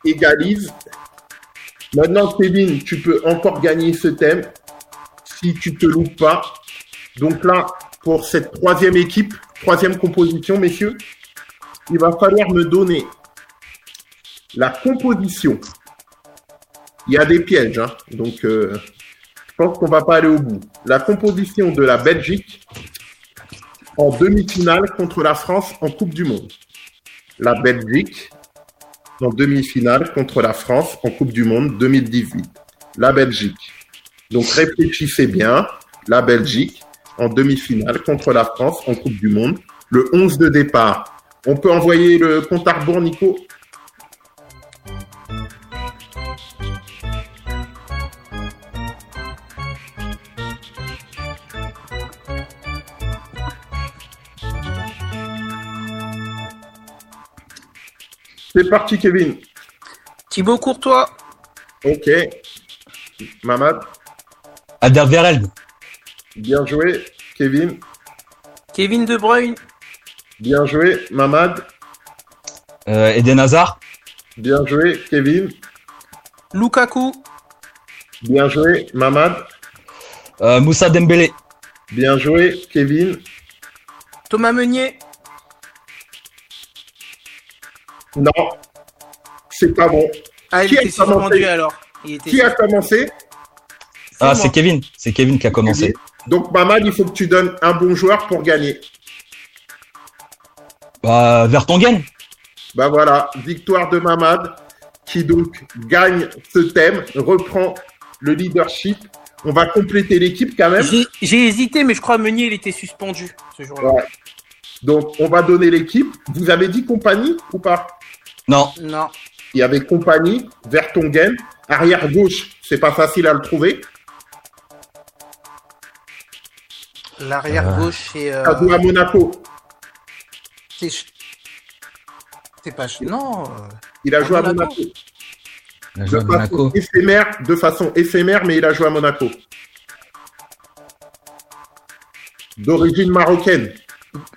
égalise. Maintenant, Kevin, tu peux encore gagner ce thème si tu te loupes pas. Donc là, pour cette troisième équipe, troisième composition, messieurs, il va falloir me donner la composition. Il y a des pièges, hein, donc euh, je pense qu'on va pas aller au bout. La composition de la Belgique en demi-finale contre la France en Coupe du Monde. La Belgique en demi-finale contre la France en Coupe du Monde 2018. La Belgique. Donc réfléchissez bien. La Belgique en demi-finale contre la France en Coupe du Monde. Le 11 de départ. On peut envoyer le compte à rebours, Nico? C'est parti, Kevin. Thibaut Courtois, Ok. Mamad, Alderweireld. Bien joué. Kevin, Kevin De Bruyne, bien joué. Mamad, Euh, Eden Hazard. bien joué. Kevin, Lukaku, bien joué. Mamad, Euh, Moussa Dembélé. bien joué. Kevin, Thomas Meunier, non. C'est pas bon. ah il Qui a était commencé suspendu alors. Il était Qui a commencé Ah, c'est Kevin. C'est Kevin qui a commencé. Donc, Mamad, il faut que tu donnes un bon joueur pour gagner. Bah, Vertonghen. Bah voilà, victoire de Mamad, qui donc gagne ce thème, reprend le leadership. On va compléter l'équipe quand même. J'ai j'ai hésité, mais je crois Meunier il était suspendu ce jour-là. Ouais. Donc, on va donner l'équipe. Vous avez dit compagnie ou pas? Non. Non. Il y avait compagnie, Vertonghen, arrière gauche, c'est pas facile à le trouver. L'arrière Euh. gauche c'est. euh, à Monaco. c'est c'est pas ch- non. euh, Il a À joué à Monaco. Monaco. Il a De joué à façon éphémère, de façon éphémère, mais il a joué à Monaco. D'origine marocaine.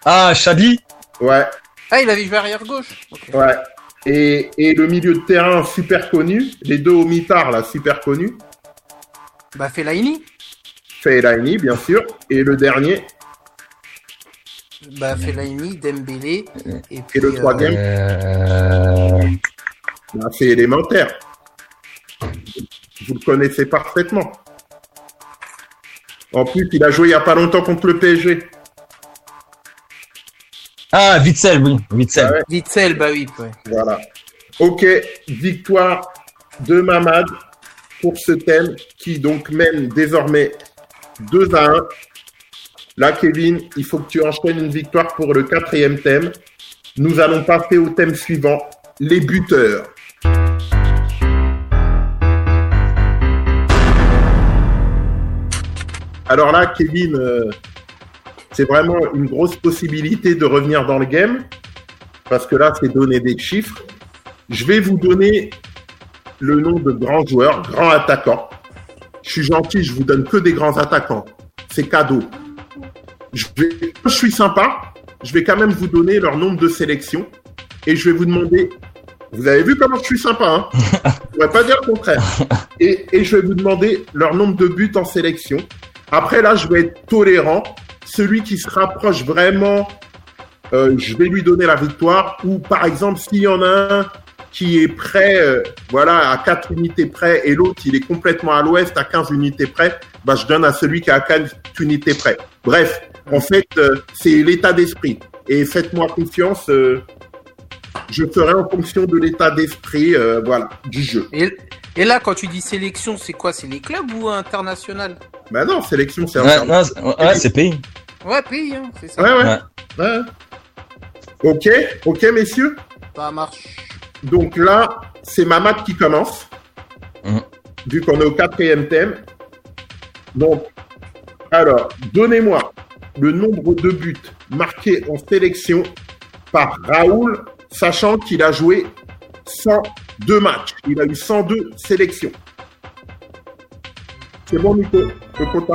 Ah, Chadli. Ouais, Ah il avait joué arrière gauche. Ouais. Et, et le milieu de terrain super connu, les deux au mitard là, super connus. Bah Fellaini. Fellaini, bien sûr. Et le dernier, Bah Fellaini, Dembélé et puis. Et le euh, troisième Euh... bah, c'est élémentaire. Vous le connaissez parfaitement. En plus, il a joué il n'y a pas longtemps contre le PSG. Ah, Witzel, oui. Witzel. Ouais. Witzel, bah oui. ouais. Voilà. Ok, victoire de Mamad pour ce thème qui donc mène désormais 2 à 1. Là, Kevin, il faut que tu enchaînes une victoire pour le quatrième thème. Nous allons passer au thème suivant, les buteurs. Alors là, Kevin, euh, c'est vraiment une grosse possibilité de revenir dans le game parce que là, c'est donner des chiffres. Je vais vous donner le nom de grands joueurs, grands attaquants. Je suis gentil, je vous donne que des grands attaquants. C'est cadeau. Je, vais, je suis sympa, je vais quand même vous donner leur nombre de sélections et je vais vous demander. Vous avez vu comment je suis sympa, hein? Je pourrais pas dire le contraire. Et, et je vais vous demander leur nombre de buts en sélection. Après, là, je vais être tolérant. Celui qui se rapproche vraiment euh, je vais lui donner la victoire. Ou par exemple, s'il y en a un qui est prêt, euh, voilà, à 4 unités près, et l'autre, il est complètement à l'ouest, à 15 unités près, bah, je donne à celui qui est à 15 unités près. Bref, en fait, euh, c'est l'état d'esprit. Et faites-moi confiance, euh, je ferai en fonction de l'état d'esprit, euh, voilà, du jeu. Et, et là, quand tu dis sélection, c'est quoi? C'est les clubs ou international? Bah non, sélection, c'est Ouais, un non, c'est- ouais, c'est pays. Ouais, pays, hein, c'est ça. Ouais, ouais. Ouais. ouais. Ok, ok, messieurs. Ça marche. Donc là, c'est Mamad qui commence, Mhm. vu qu'on est au quatrième thème. Donc, alors, donnez-moi le nombre de buts marqués en sélection par Raoul, sachant qu'il a joué 102 matchs. Il a eu 102 sélections. C'est bon, Nico Le compte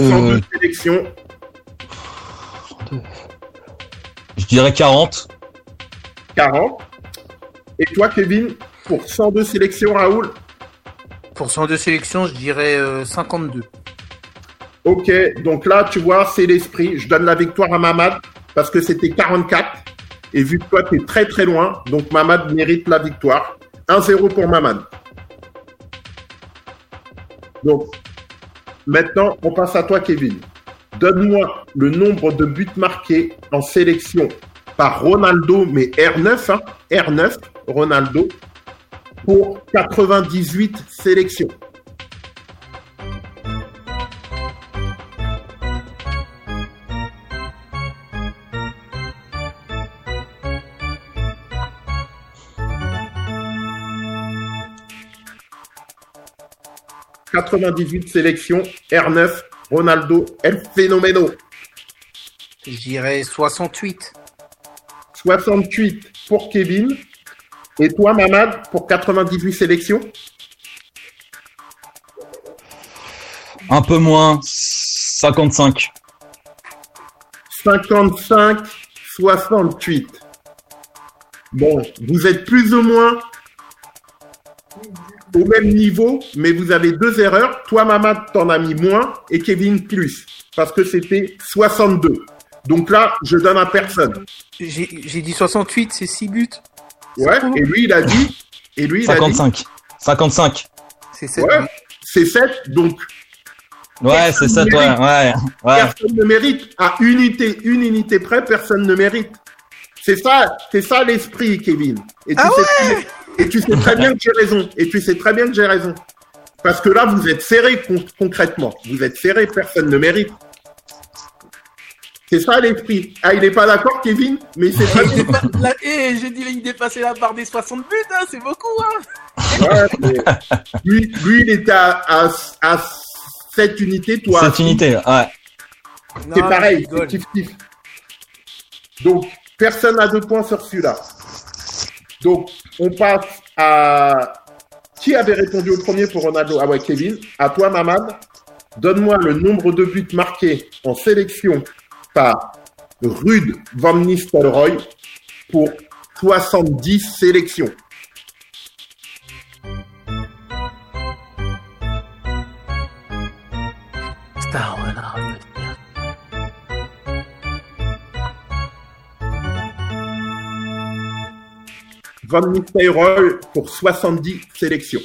à rebours. pour 102 Euh. sélections. Je dirais 40. 40. Et toi, Kevin, pour 102 sélections, Raoul Pour 102 sélections, je dirais euh, 52. Ok, donc là, tu vois, c'est l'esprit. Je donne la victoire à Mamad parce que c'était 44. Et vu que toi, tu es très très loin, donc Mamad mérite la victoire. 1-0 pour Mamad. Donc, maintenant, on passe à toi, Kevin. Donne-moi le nombre de buts marqués en sélection par Ronaldo, mais R9, hein, R9, Ronaldo, pour 98 sélections. « 98 sélections, R9, Ronaldo, El Fenomeno. Je dirais 68. 68 pour Kevin. Et toi, Mamad, pour 98 sélections? Un peu moins. 55. 55, 68. Bon, vous êtes plus ou moins au même niveau, mais vous avez deux erreurs. Toi, Mamad, t'en as mis moins et Kevin plus, parce que c'était 62. Donc là, je donne à personne. J'ai dit 68, c'est 6 buts. Ouais, et lui, il a dit, et lui, il a dit, 55. 55. C'est 7 ouais, c'est 7, donc Ouais, c'est ça, toi. Ouais, ouais. personne ne mérite. À unité, une unité près, personne ne mérite. C'est ça, c'est ça l'esprit, Kevin. Et tu, Ah sais bien, et tu sais très bien que j'ai raison. Et tu sais très bien que j'ai raison. Parce que là, vous êtes serré con- concrètement. Vous êtes serré, personne ne mérite. C'est ça l'esprit. Ah, il n'est pas d'accord, Kevin, mais il sait très bien. Là, eh, j'ai dit il dépassait la barre des 60 buts, hein, c'est beaucoup. Hein. Ouais, lui, lui, il était à, à, à 7 unités, toi. à Cette unité, ouais. C'est pareil, c'est kiff-kiff. Donc, personne n'a deux points sur celui-là. Donc, on passe à... Qui avait répondu au premier pour Ronaldo? Ah ouais, Kevin. À toi, Mamad. Donne-moi le nombre de buts marqués en sélection par Rude Van Nistelrooy pour 70 sélections. Putain, Van Nistelrooy pour 70 sélections.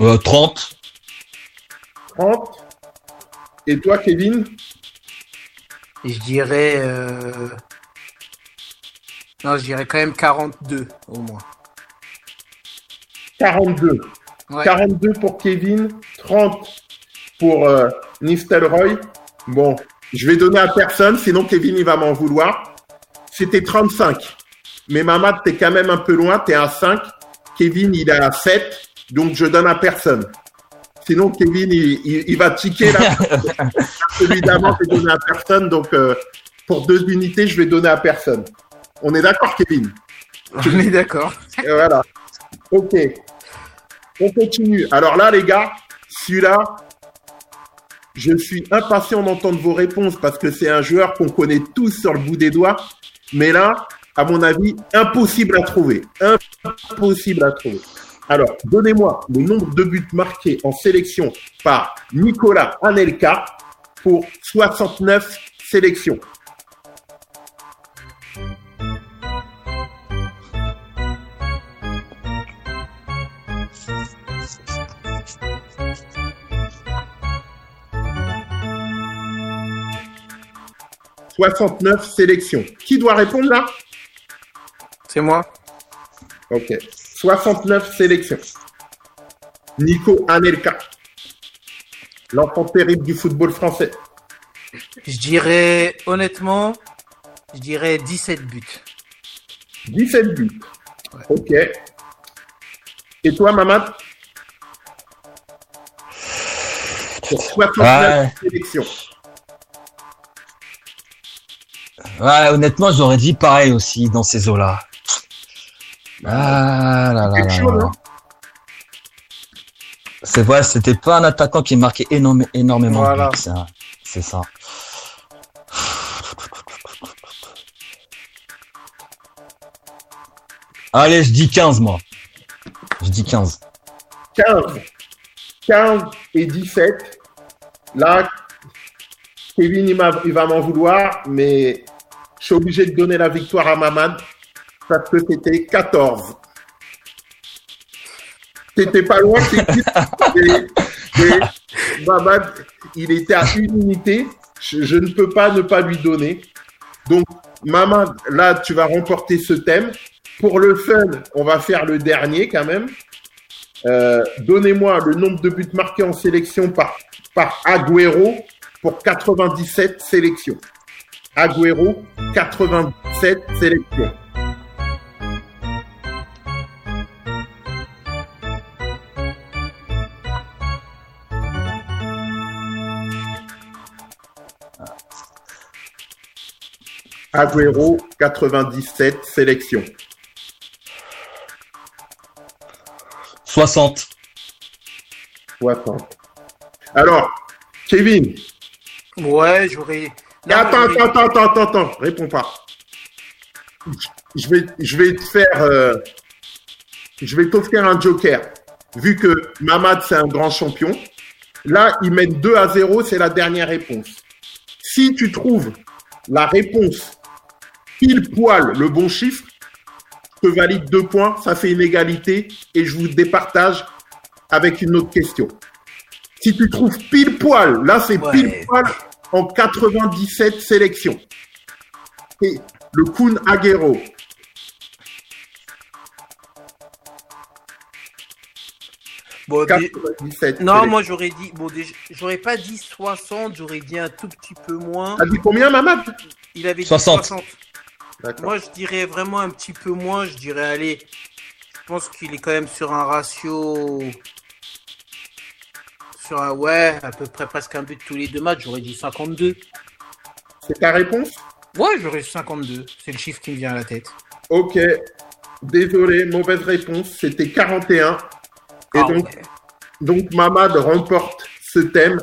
Euh, 30. 30. Et toi, Kevin? Je dirais. euh, Non, je dirais quand même 42 au moins. 42. Ouais. 42 pour Kevin, 30 pour euh, Nistelrooy. Bon, je vais donner à personne, sinon Kevin il va m'en vouloir. C'était 35. Mais Mamad, t'es quand même un peu loin, t'es à 5. Kevin, il est à 7, donc je donne à personne. Sinon, Kevin, il, il- il va tiquer là. Celui d'avant, j'ai donné à personne, donc euh, pour deux unités, je vais donner à personne. On est d'accord, Kevin? On est d'accord. voilà. Ok. On continue. Alors là, les gars, celui-là, je suis impatient d'entendre vos réponses parce que c'est un joueur qu'on connaît tous sur le bout des doigts. Mais là, à mon avis, impossible à trouver. Impossible à trouver. Alors, donnez-moi le nombre de buts marqués en sélection par Nicolas Anelka pour 69 sélections. « 69 sélections. Qui doit répondre là? C'est moi. Ok. 69 sélections. Nico Anelka. L'enfant terrible du football français. Je dirais, honnêtement, je dirais 17 buts. 17 buts. Ok. Et toi, Mamad? Pour 69 Ouais. sélections. Ouais, honnêtement, j'aurais dit pareil aussi dans ces eaux-là. Ah là là C'est là vrai, c'était pas un attaquant qui marquait énorme- énormément. de Voilà. buts, C'est ça. Allez, je dis 15, moi. Je dis 15. 15. 15 et 17. Là, Kevin, il va m'en vouloir, mais je suis obligé de donner la victoire à Mamad parce que c'était 14. T'étais pas loin, et, Mamad, il était à une unité. Je, je ne peux pas ne pas lui donner. Donc, Mamad, là, tu vas remporter ce thème. Pour le fun, on va faire le dernier quand même. Euh, Donnez-moi le nombre de buts marqués en sélection par, par Agüero pour 97 sélections. Agüero, 97 sélections. Agüero, 97 sélections. 60. 60. Alors, Kevin, Ouais, j'aurais. Non, attends, j'aurais- attends, attends, attends, attends, réponds pas. Je vais, je vais te faire, euh, je vais t'offrir un joker. Vu que Mamad c'est un grand champion, là il mène 2 à 0, c'est la dernière réponse. Si tu trouves la réponse pile poil le bon chiffre, je te valide deux points, ça fait une égalité et je vous départage avec une autre question. Si tu trouves pile poil, là c'est Ouais. pile poil en 97 sélections. Et le Kun Aguero. Bon, dé- 97 Non, sélections. moi j'aurais dit. Bon, déjà, j'aurais pas dit 60, j'aurais dit un tout petit peu moins. T'as dit combien, Mamad? Il avait dit 60. 60. D'accord. Moi, je dirais vraiment un petit peu moins. Je dirais, allez, je pense qu'il est quand même sur un ratio. Sur un, ouais, à peu près presque un but tous les deux matchs. J'aurais dit 52. C'est ta réponse? Ouais, j'aurais 52. C'est le chiffre qui me vient à la tête. Ok. Désolé, mauvaise réponse. C'était 41. Et Ah, donc, ouais. donc, Mamad remporte ce thème.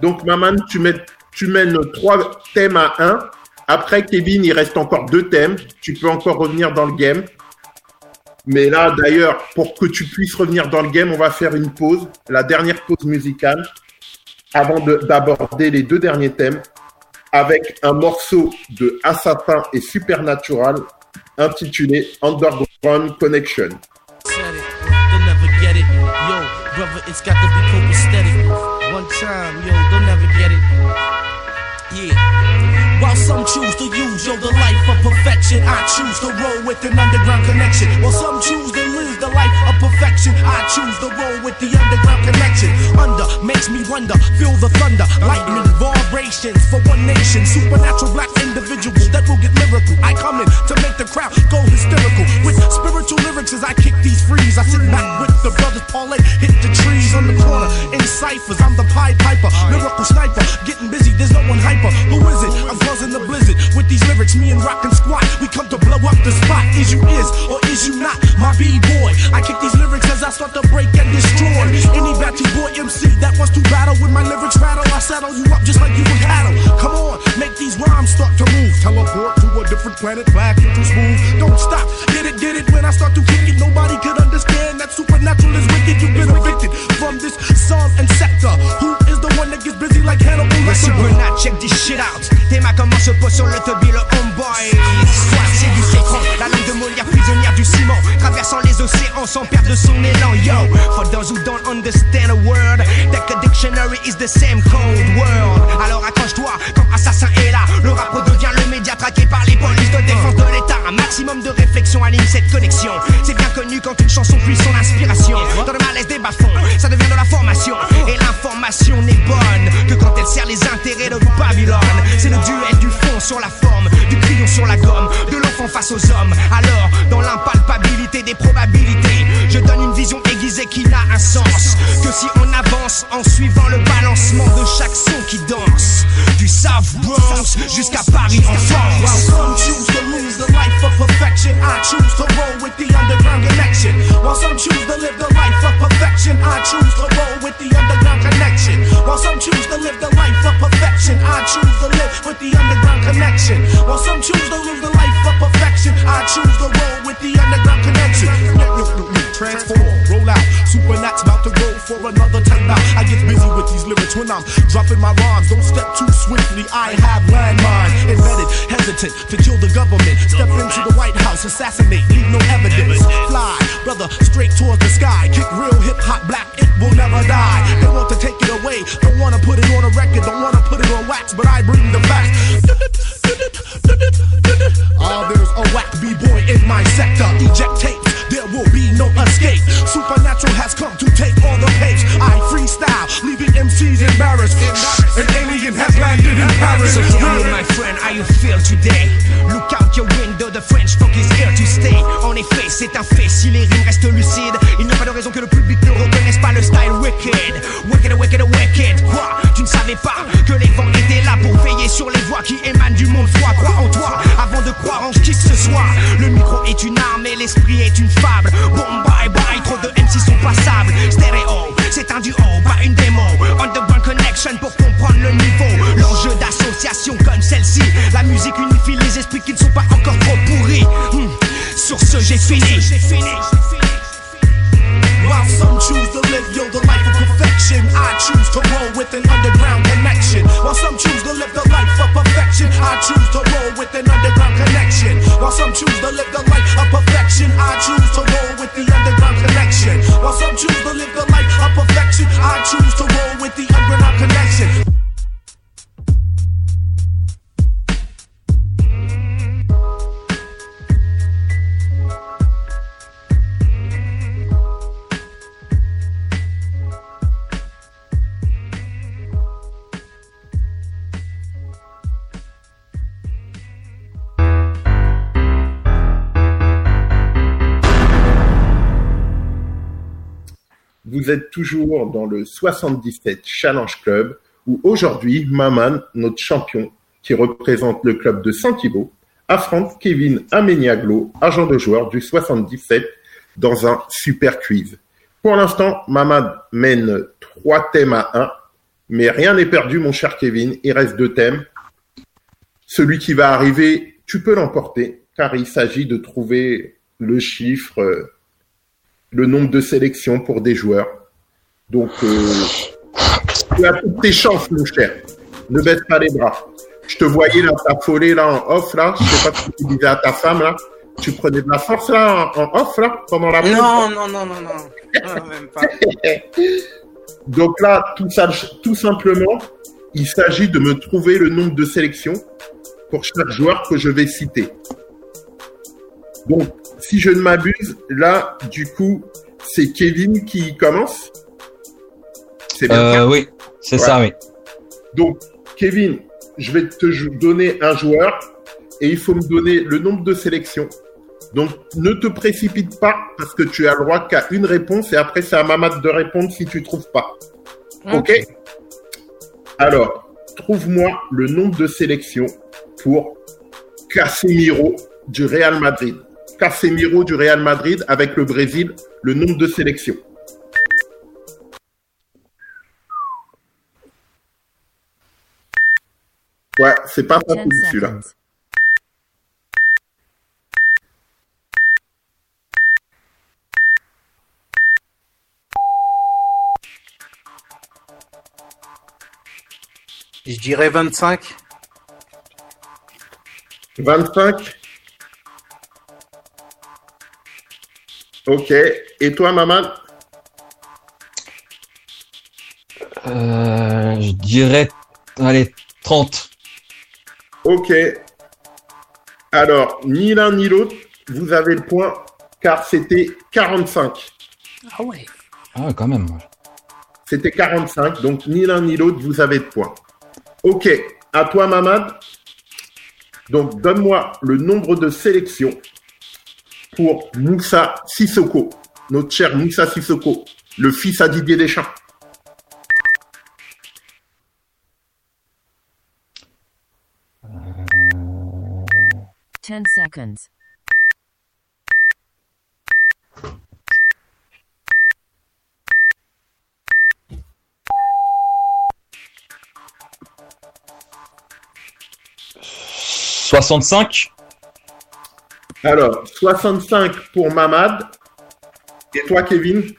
Donc, Mamad, tu, mets, tu mènes trois thèmes à un. Après, Kevin, il reste encore deux thèmes. Tu peux encore revenir dans le game. Mais là, d'ailleurs, pour que tu puisses revenir dans le game, on va faire une pause, la dernière pause musicale, avant de- d'aborder les deux derniers thèmes, avec un morceau de Assassin et Supernatural intitulé Underground Connection. While some choose to use, yo, the life perfection, I choose to roll with an underground connection. While some choose to the life of perfection, I choose the roll with the underground connection. Under makes me wonder, feel the thunder, lightning, vibrations for one nation, supernatural black individuals that will get lyrical. I come in to make the crowd go hysterical with spiritual lyrics as I kick these frees. I sit back with the brothers parlay, hit the trees on the corner in ciphers. I'm the Pied Piper, lyrical sniper, getting busy. There's no one hyper. Who is it? I'm causing the blizzard with these lyrics. Me and Rock and Squat, we come to blow up the spot. Is you is or is you not my b-boy? I kick these lyrics as I start to break and destroy any batty boy MC that wants to battle with my lyrics rattle. I saddle you up just like you would cattle. Come on, make these rhymes start to move. Teleport to a different planet, back into smooth. Don't stop, get it, get it. When I start to kick it, nobody could understand that supernatural is wicked. You've been evicted from this song and sector. Who is the one that gets busy like Hannibal Le Lecter? Supernat, check this shit out. Théma comment se pose sur le tubby, le homeboy. L'histoire, La langue de Molière, prisonnière du ciment. Traversant les océans sans perdre son élan. Yo, for those who don't understand a word, take a dictionary is the same code word. Alors accroche-toi quand Assassin est là. Le rap redevient le média traqué par les polices de défense de l'État. Un maximum de réflexion anime cette connexion. C'est bien connu quand une chanson puise son inspiration. Dans le malaise des bas-fonds, ça devient de la formation. Et l'information n'est bonne que quand elle sert les intérêts de Babylone. C'est le duel du fond sur la forme, du crayon sur la gomme, de l'enfant face aux hommes. Alors, dans l'impalpabilité des probabilités, je donne une vision aiguisée qui n'a un sens que si on avance en suivant le balancement de chaque son qui danse. Du South Bronx jusqu'à Paris en France. lose the life of to kill the government. Step into the White House, assassinate, leave no evidence. Fly, brother, straight towards toujours dans le 77 Challenge Club où aujourd'hui, Maman, notre champion, qui représente le club de Saint-Thibault, affronte Kevin Ameniaglo, agent de joueur du 77, dans un super quiz. Pour l'instant, Maman mène trois thèmes à un, mais rien n'est perdu, mon cher Kevin. Il reste deux thèmes. Celui qui va arriver, tu peux l'emporter, car il s'agit de trouver le chiffre, le nombre de sélections pour des joueurs. Donc, euh, tu as toutes tes chances, mon cher. Ne baisse pas les bras. Je te voyais là, t'affoler là en off là. Je sais pas ce que tu disais à ta femme là. Tu prenais de la force là en, en off là pendant la Non, non, non, non, non. Non, même pas. Donc là, tout, ça, tout simplement, il s'agit de me trouver le nombre de sélections pour chaque joueur que je vais citer. Donc, si je ne m'abuse, là, du coup, c'est Kevin qui commence. C'est bien ça Euh, oui, c'est ça, oui. Donc, Kevin, je vais te donner un joueur et il faut me donner le nombre de sélections. Donc, ne te précipite pas parce que tu as le droit qu'à une réponse et après, c'est à Mamad de répondre si tu trouves pas. Ok Alors, trouve-moi le nombre de sélections pour Casemiro du Real Madrid. Casemiro du Real Madrid avec le Brésil, le nombre de sélections. Ouais, c'est pas 10 facile celui-là. Je dirais 25. 25 Ok. Et toi, maman? Euh, je dirais, allez, 30. Ok. Alors, ni l'un ni l'autre, vous avez le point, car c'était 45. Ah ouais. Ah, ouais, quand même. C'était 45, donc ni l'un ni l'autre, vous avez le point. Ok. À toi, Mamad. Donc, donne-moi le nombre de sélections pour Moussa Sissoko, notre cher Moussa Sissoko, le fils à Didier Deschamps. 10 seconds. « 65 Alors, 65 pour Mamad. Et toi, Kevin?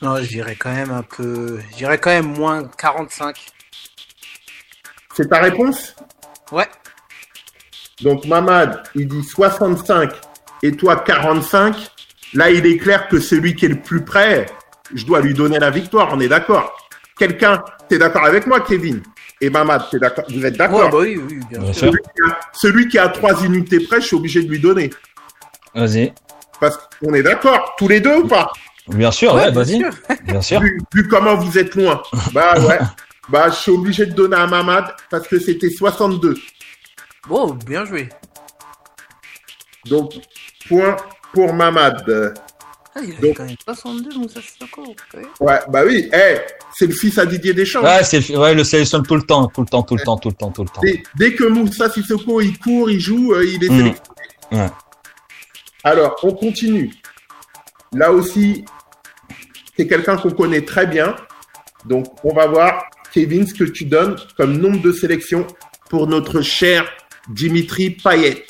Non, je dirais quand même un peu. Je dirais quand même moins 45. C'est ta réponse Ouais. Donc Mamad, il dit 65 et toi 45. Là, il est clair que celui qui est le plus près, je dois lui donner la victoire, on est d'accord. Quelqu'un, t'es d'accord avec moi, Kevin? Et Mamad, t'es d'accord Vous êtes Ouais, d'accord bah oui, oui, bien Bien sûr. sûr. celui, qui a, celui qui a trois unités près, je suis obligé de lui donner. Vas-y. Parce qu'on est d'accord, tous les deux ou pas? Bien sûr, Ouais, vas-y. sûr. Bien sûr. vu, vu comment vous êtes loin. Bah ouais. bah, je suis obligé de donner à Mamad parce que c'était 62. Bon, bien joué. Donc, point pour Mamad. Ah, il avait Donc- quand même 62, Moussa Sissoko. ouais. Ouais, bah oui, eh, c'est le fils à Didier Deschamps. Ouais, c'est ouais, le sélectionne tout le temps, tout le temps, tout le temps, tout le temps, tout le temps. Dès, dès que Moussa Sissoko il court, il joue, euh, il est Mm. sélectionné. Ouais. Alors, on continue. Là aussi, c'est quelqu'un qu'on connaît très bien. Donc, on va voir, Kevin, ce que tu donnes comme nombre de sélections pour notre cher Dimitri Payet.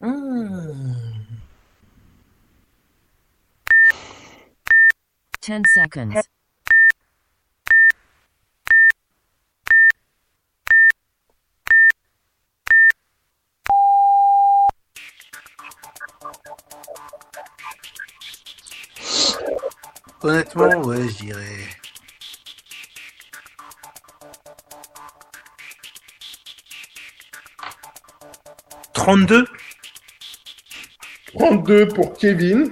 Hmm. 10 seconds. Honnêtement, ouais, je dirais. « 32 32 pour Kevin.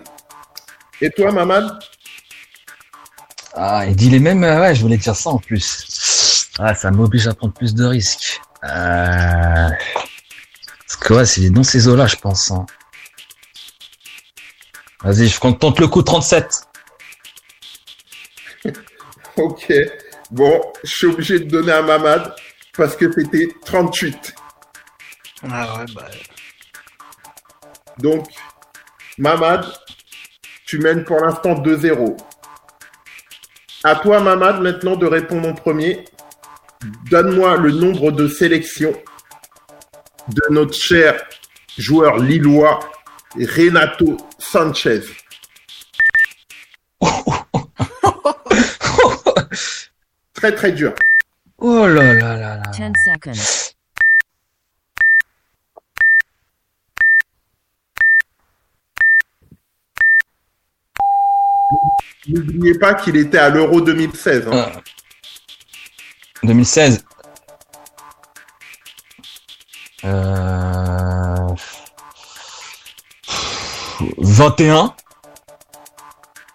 Et toi, Mamad Ah, il dit les mêmes. euh, Ouais, je voulais dire ça en plus. Ah, ça m'oblige à prendre plus de risques. Euh... Parce que ouais, c'est dans ces eaux-là, je pense. hein. Vas-y, je compte tente le coup 37. Ok. Bon, je suis obligé de donner à Mamad parce que c'était 38. Ah ouais, bah. Donc, Mamad, tu mènes pour l'instant 2-0. À toi, Mamad, maintenant de répondre en premier. Donne-moi le nombre de sélections de notre cher joueur lillois, Renato Sanchez. Très très dur. Oh là là là là. 10 seconds. N'oubliez pas qu'il était à l'Euro 2016. hein. Euh, 2016. Euh... 21.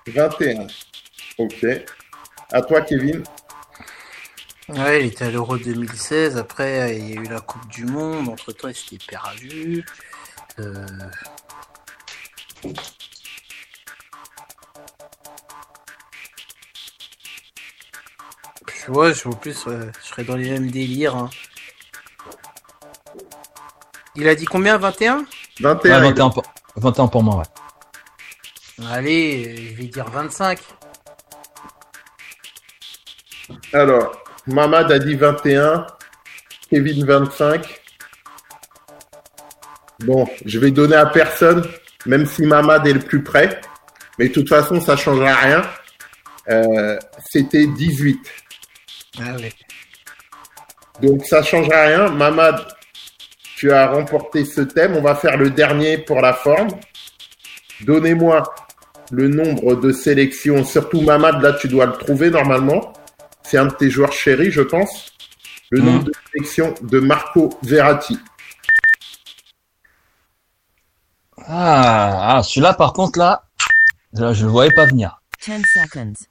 21. Ok. À toi, Kevin. Ouais, il était à l'Euro 2016. Après, il y a eu la Coupe du Monde. Entre temps, il s'était perdu. Euh... Puis Ouais, je- en plus, ouais, je serais dans les mêmes délires. hein. Il a dit combien 21 21. Ouais, il- 21, pour... 21 pour moi, ouais. Allez, euh, je vais dire 25. Alors, Mamad a dit 21, Kevin 25. Bon, je vais donner à personne, même si Mamad est le plus près. Mais de toute façon, ça changera rien. Euh, C'était 18. Ah ouais. Donc ça changera rien. Mamad, tu as remporté ce thème. On va faire le dernier pour la forme. Donnez-moi le nombre de sélections. Surtout Mamad, là, tu dois le trouver normalement. C'est un de tes joueurs chéris, je pense. Le Mhm. nombre de sélections de Marco Verratti. Ah, ah celui-là, par contre, là, là, je le voyais pas venir. 10 seconds. «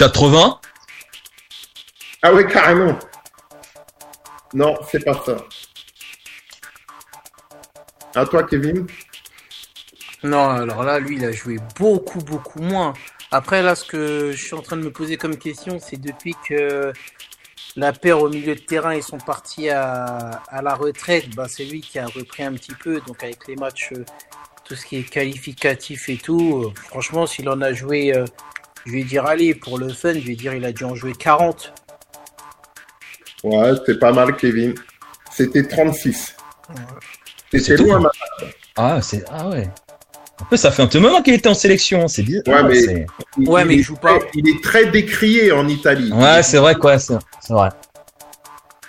80 Ah ouais, carrément. Non, c'est pas ça. À toi, Kevin. Non, alors là, lui, il a joué beaucoup, beaucoup moins. Après, là, ce que je suis en train de me poser comme question, c'est depuis que la paire au milieu de terrain, ils sont partis à, à la retraite, bah, c'est lui qui a repris un petit peu. Donc, avec les matchs, euh, tout ce qui est qualificatif et tout, euh, franchement, s'il en a joué euh, Je vais dire, allez, pour le fun, je vais dire, il a dû en jouer 40. Ouais, c'est pas mal, Kevin. C'était 36. C'est C'était tout. loin, ma- Ah, c'est ah ouais. En ça fait un petit moment qu'il était en sélection. C'est bizarre. Ouais, mais- c'est- il- Ouais, mais il il est joue pas. très- Il est très décrié en Italie. Ouais, c'est vrai quoi. C'est c'est vrai.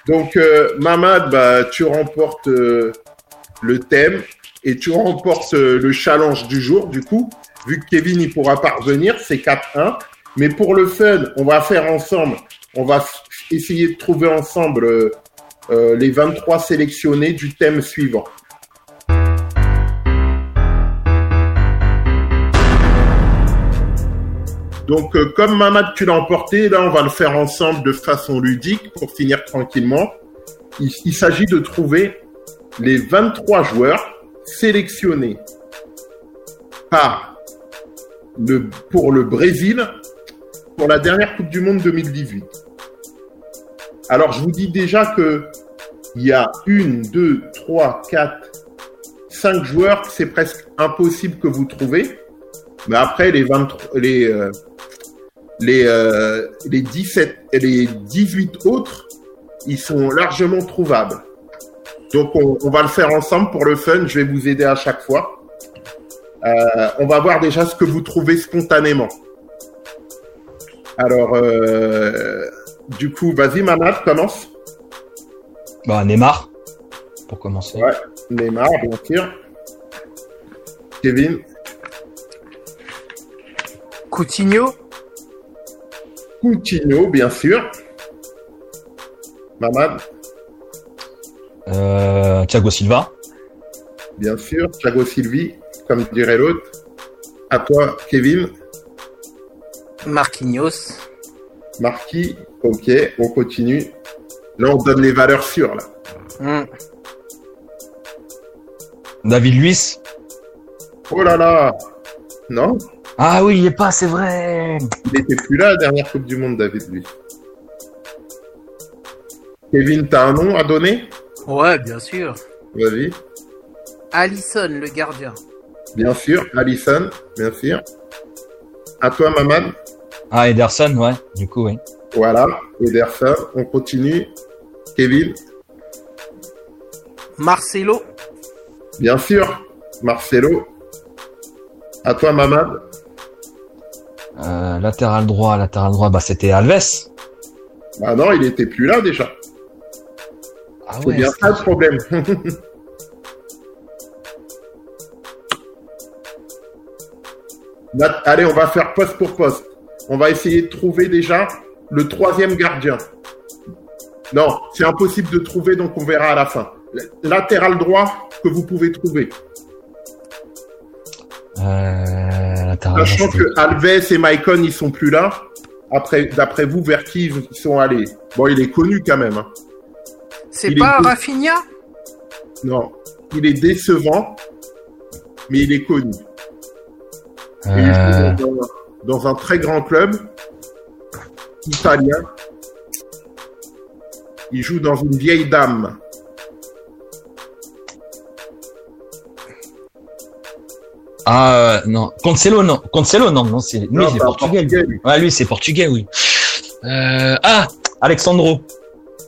Donc, euh, Mamad, bah, tu remportes euh, le thème et tu remportes euh, le challenge du jour, du coup. Vu que Kevin, il pourra pas revenir, c'est 4-1. Mais pour le fun, on va faire ensemble, on va essayer de trouver ensemble euh, euh, les 23 sélectionnés du thème suivant. Donc, euh, comme Mamad, tu l'as emporté, là, on va le faire ensemble de façon ludique pour finir tranquillement. Il, il s'agit de trouver les 23 joueurs sélectionnés par pour le Brésil pour la dernière Coupe du Monde 2018. Alors, je vous dis déjà que il y a une, deux, trois, quatre, cinq joueurs que c'est presque impossible que vous trouvez. Mais après, les 23, les, euh, les, euh, les 17, et les 18 autres, ils sont largement trouvables. Donc, on, on va le faire ensemble pour le fun. Je vais vous aider à chaque fois. Euh, on va voir déjà ce que vous trouvez spontanément. Alors, euh, du coup, vas-y, Mamad, commence. Bah Neymar pour commencer. Ouais. Neymar, bien sûr. Kevin, Coutinho, Coutinho, bien sûr. Mamad, Euh, Thiago Silva. bien sûr. Thiago Silvi, comme dirait l'autre. À toi, Kevin. Marquinhos, Marquis, ok, on continue. Là, on donne les valeurs sûres, là. Hmm. David Luiz. Oh là là Non Ah oui, il est pas, c'est vrai. Il était plus là, la dernière Coupe du Monde, David, lui. Kevin, t'as un nom à donner? Ouais, bien sûr. Vas-y. Allison, le gardien. Bien sûr. Allison, bien sûr. À toi, Mamad. Ah Ederson, ouais. Du coup, oui. Voilà. Ederson, on continue. Kevin, Marcelo, bien sûr. Marcelo. À toi, Mamad. Euh, latéral droit, latéral droit, bah c'était Alves. Ah non, il était plus là déjà. Ah C'est bien ça le problème. Allez, on va faire poste pour poste. On va essayer de trouver déjà le troisième gardien. Non, c'est impossible de trouver, donc on verra à la fin. Latéral droit que vous pouvez trouver. Euh, Sachant que Alves et Maicon, ils sont plus là. Après, d'après vous, vers qui ils sont allés? Bon, il est connu quand même. hein. c'est est pas. Rafinha? Non, il est décevant, mais il est connu. Et il Euh, joue dans, dans un très grand club italien. Il joue dans une vieille dame. Ah euh, non, Cancelo non, Cancelo non, non c'est lui c'est un portugais. lui. Portugais, lui. Ouais, lui c'est portugais, oui. Euh, ah, Alexandro.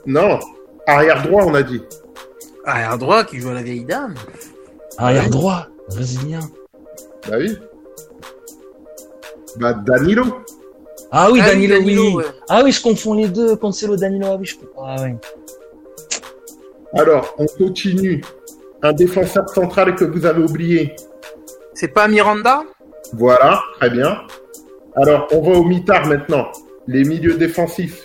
Non, arrière droit, on a dit. Arrière droit qui joue à la vieille dame. Arrière droit, brésilien. Bah oui. Bah Danilo. Ah oui, Danilo, Danilo, oui. ouais. Ah oui, je confonds les deux, Cancelo, Danilo, ah oui, je. Ah oui. Alors, on continue. Un défenseur central que vous avez oublié. C'est pas Miranda? Voilà, très bien. Alors, on va au mitard maintenant. Les milieux défensifs.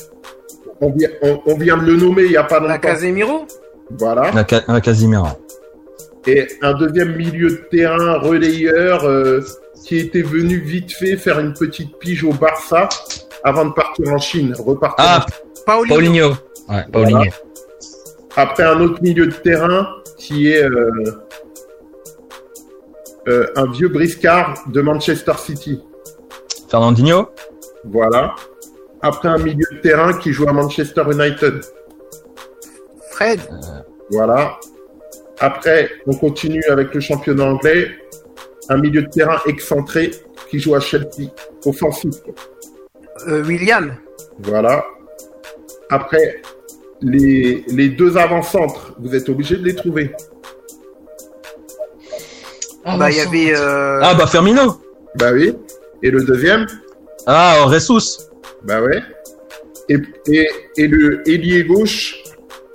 On vient, on- on vient de le nommer il n'y a pas La longtemps. Casemiro? Voilà. La, Ca- la Casimiro. Et un deuxième milieu de terrain relayeur euh, qui était venu vite fait faire une petite pige au Barça avant de partir en Chine. Repartir Ah, Paulinho. Paulinho. Ouais, Paulinho. Voilà. Après un autre milieu de terrain qui est euh, euh, un vieux briscard de Manchester City. Fernandinho. Voilà. Après un milieu de terrain qui joue à Manchester United. Fred. Voilà. Après, on continue avec le championnat anglais. Un milieu de terrain excentré qui joue à Chelsea. Offensif. Euh, William. Voilà. Après, les, les deux avant-centres, vous êtes obligé de les trouver. bah, il y avait. euh, Ah bah Firmino. Bah oui. Et le deuxième Ah Ressus. Bah ouais. Et, et, et le ailier gauche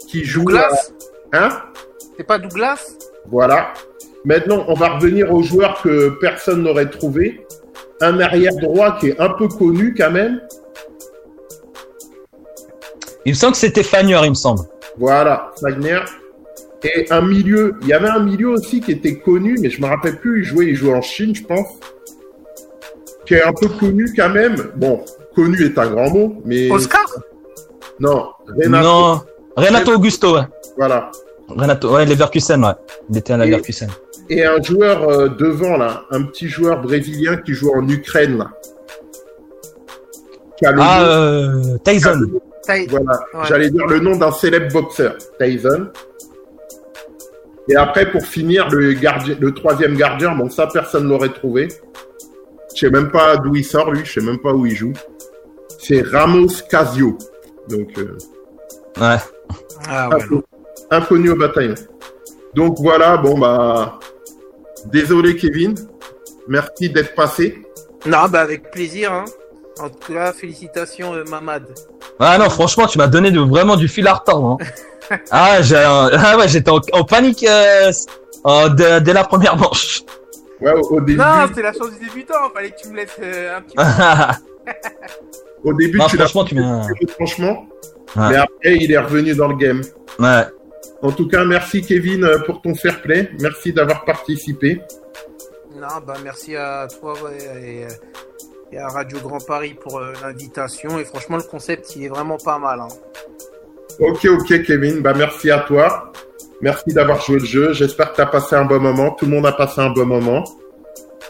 qui joue. Douglas à- Hein C'est pas Douglas? Voilà. Maintenant, on va revenir aux joueurs que personne n'aurait trouvé. Un arrière droit qui est un peu connu quand même. Il me semble que c'était Fagneur, il me semble. Voilà, Wagner. Et un milieu, il y avait un milieu aussi qui était connu, mais je me rappelle plus, il jouait, il jouait en Chine, je pense. Qui est un peu connu quand même. Bon, connu est un grand mot, mais. Oscar? Non, Renato. Non. Renato Augusto, ouais. Voilà. Renato, ouais, Leverkusen, ouais. Il était à la Et- Leverkusen. Et un joueur euh, devant, là, un petit joueur brésilien qui joue en Ukraine, là. Qui a le Ah, nom- euh, Tyson. Ty- Voilà, Ouais. j'allais dire le nom d'un célèbre boxeur, Tyson. Et après, pour finir, le, gardien, le troisième gardien, bon, ça, personne ne l'aurait trouvé. Je sais même pas d'où il sort, lui, je sais même pas où il joue. C'est Ramos Casio. Donc, euh, Ouais. Ah ouais. inco- inconnu au bataillon. Donc voilà, bon, bah, désolé, Kevin. Merci d'être passé. Non, bah avec plaisir. Hein. En tout cas, félicitations euh, Mamad. Ah non, franchement, tu m'as donné de, vraiment du fil à retordre. Hein. ah, j'ai, ah ouais, j'étais en, en panique euh, euh, dès, dès la première manche. Ouais, au, au début, Non, c'était la chance du débutant. Fallait que tu me laisses euh, un petit peu. Au début, non, tu l'as franchement, tu m'as. franchement. Ouais. Mais après, il est revenu dans le game. Ouais. En tout cas, merci Kevin euh, pour ton fair play. Merci d'avoir participé. Non, bah merci à toi et, euh, et à Radio Grand Paris pour euh, l'invitation. Et franchement, le concept, il est vraiment pas mal. Hein. Ok, ok Kevin, bah merci à toi. Merci d'avoir joué le jeu. J'espère que tu as passé un bon moment. Tout le monde a passé un bon moment.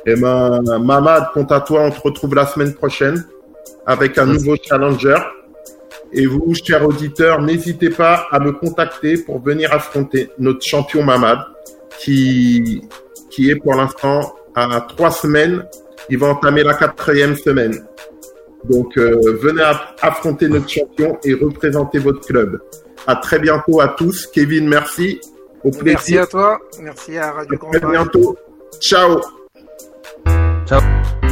Et ben, Mamad, compte à toi. On te retrouve la semaine prochaine avec un nouveau challenger. Et vous, chers auditeurs, n'hésitez pas à me contacter pour venir affronter notre champion Mamad, qui, qui est pour l'instant à trois semaines. Il va entamer la quatrième semaine. Donc, euh, venez aff- affronter notre champion et représenter votre club. À très bientôt à tous. Kevin, merci. Au Merci plaisir. à toi. Merci à Radio À très bientôt. Ciao. Ciao.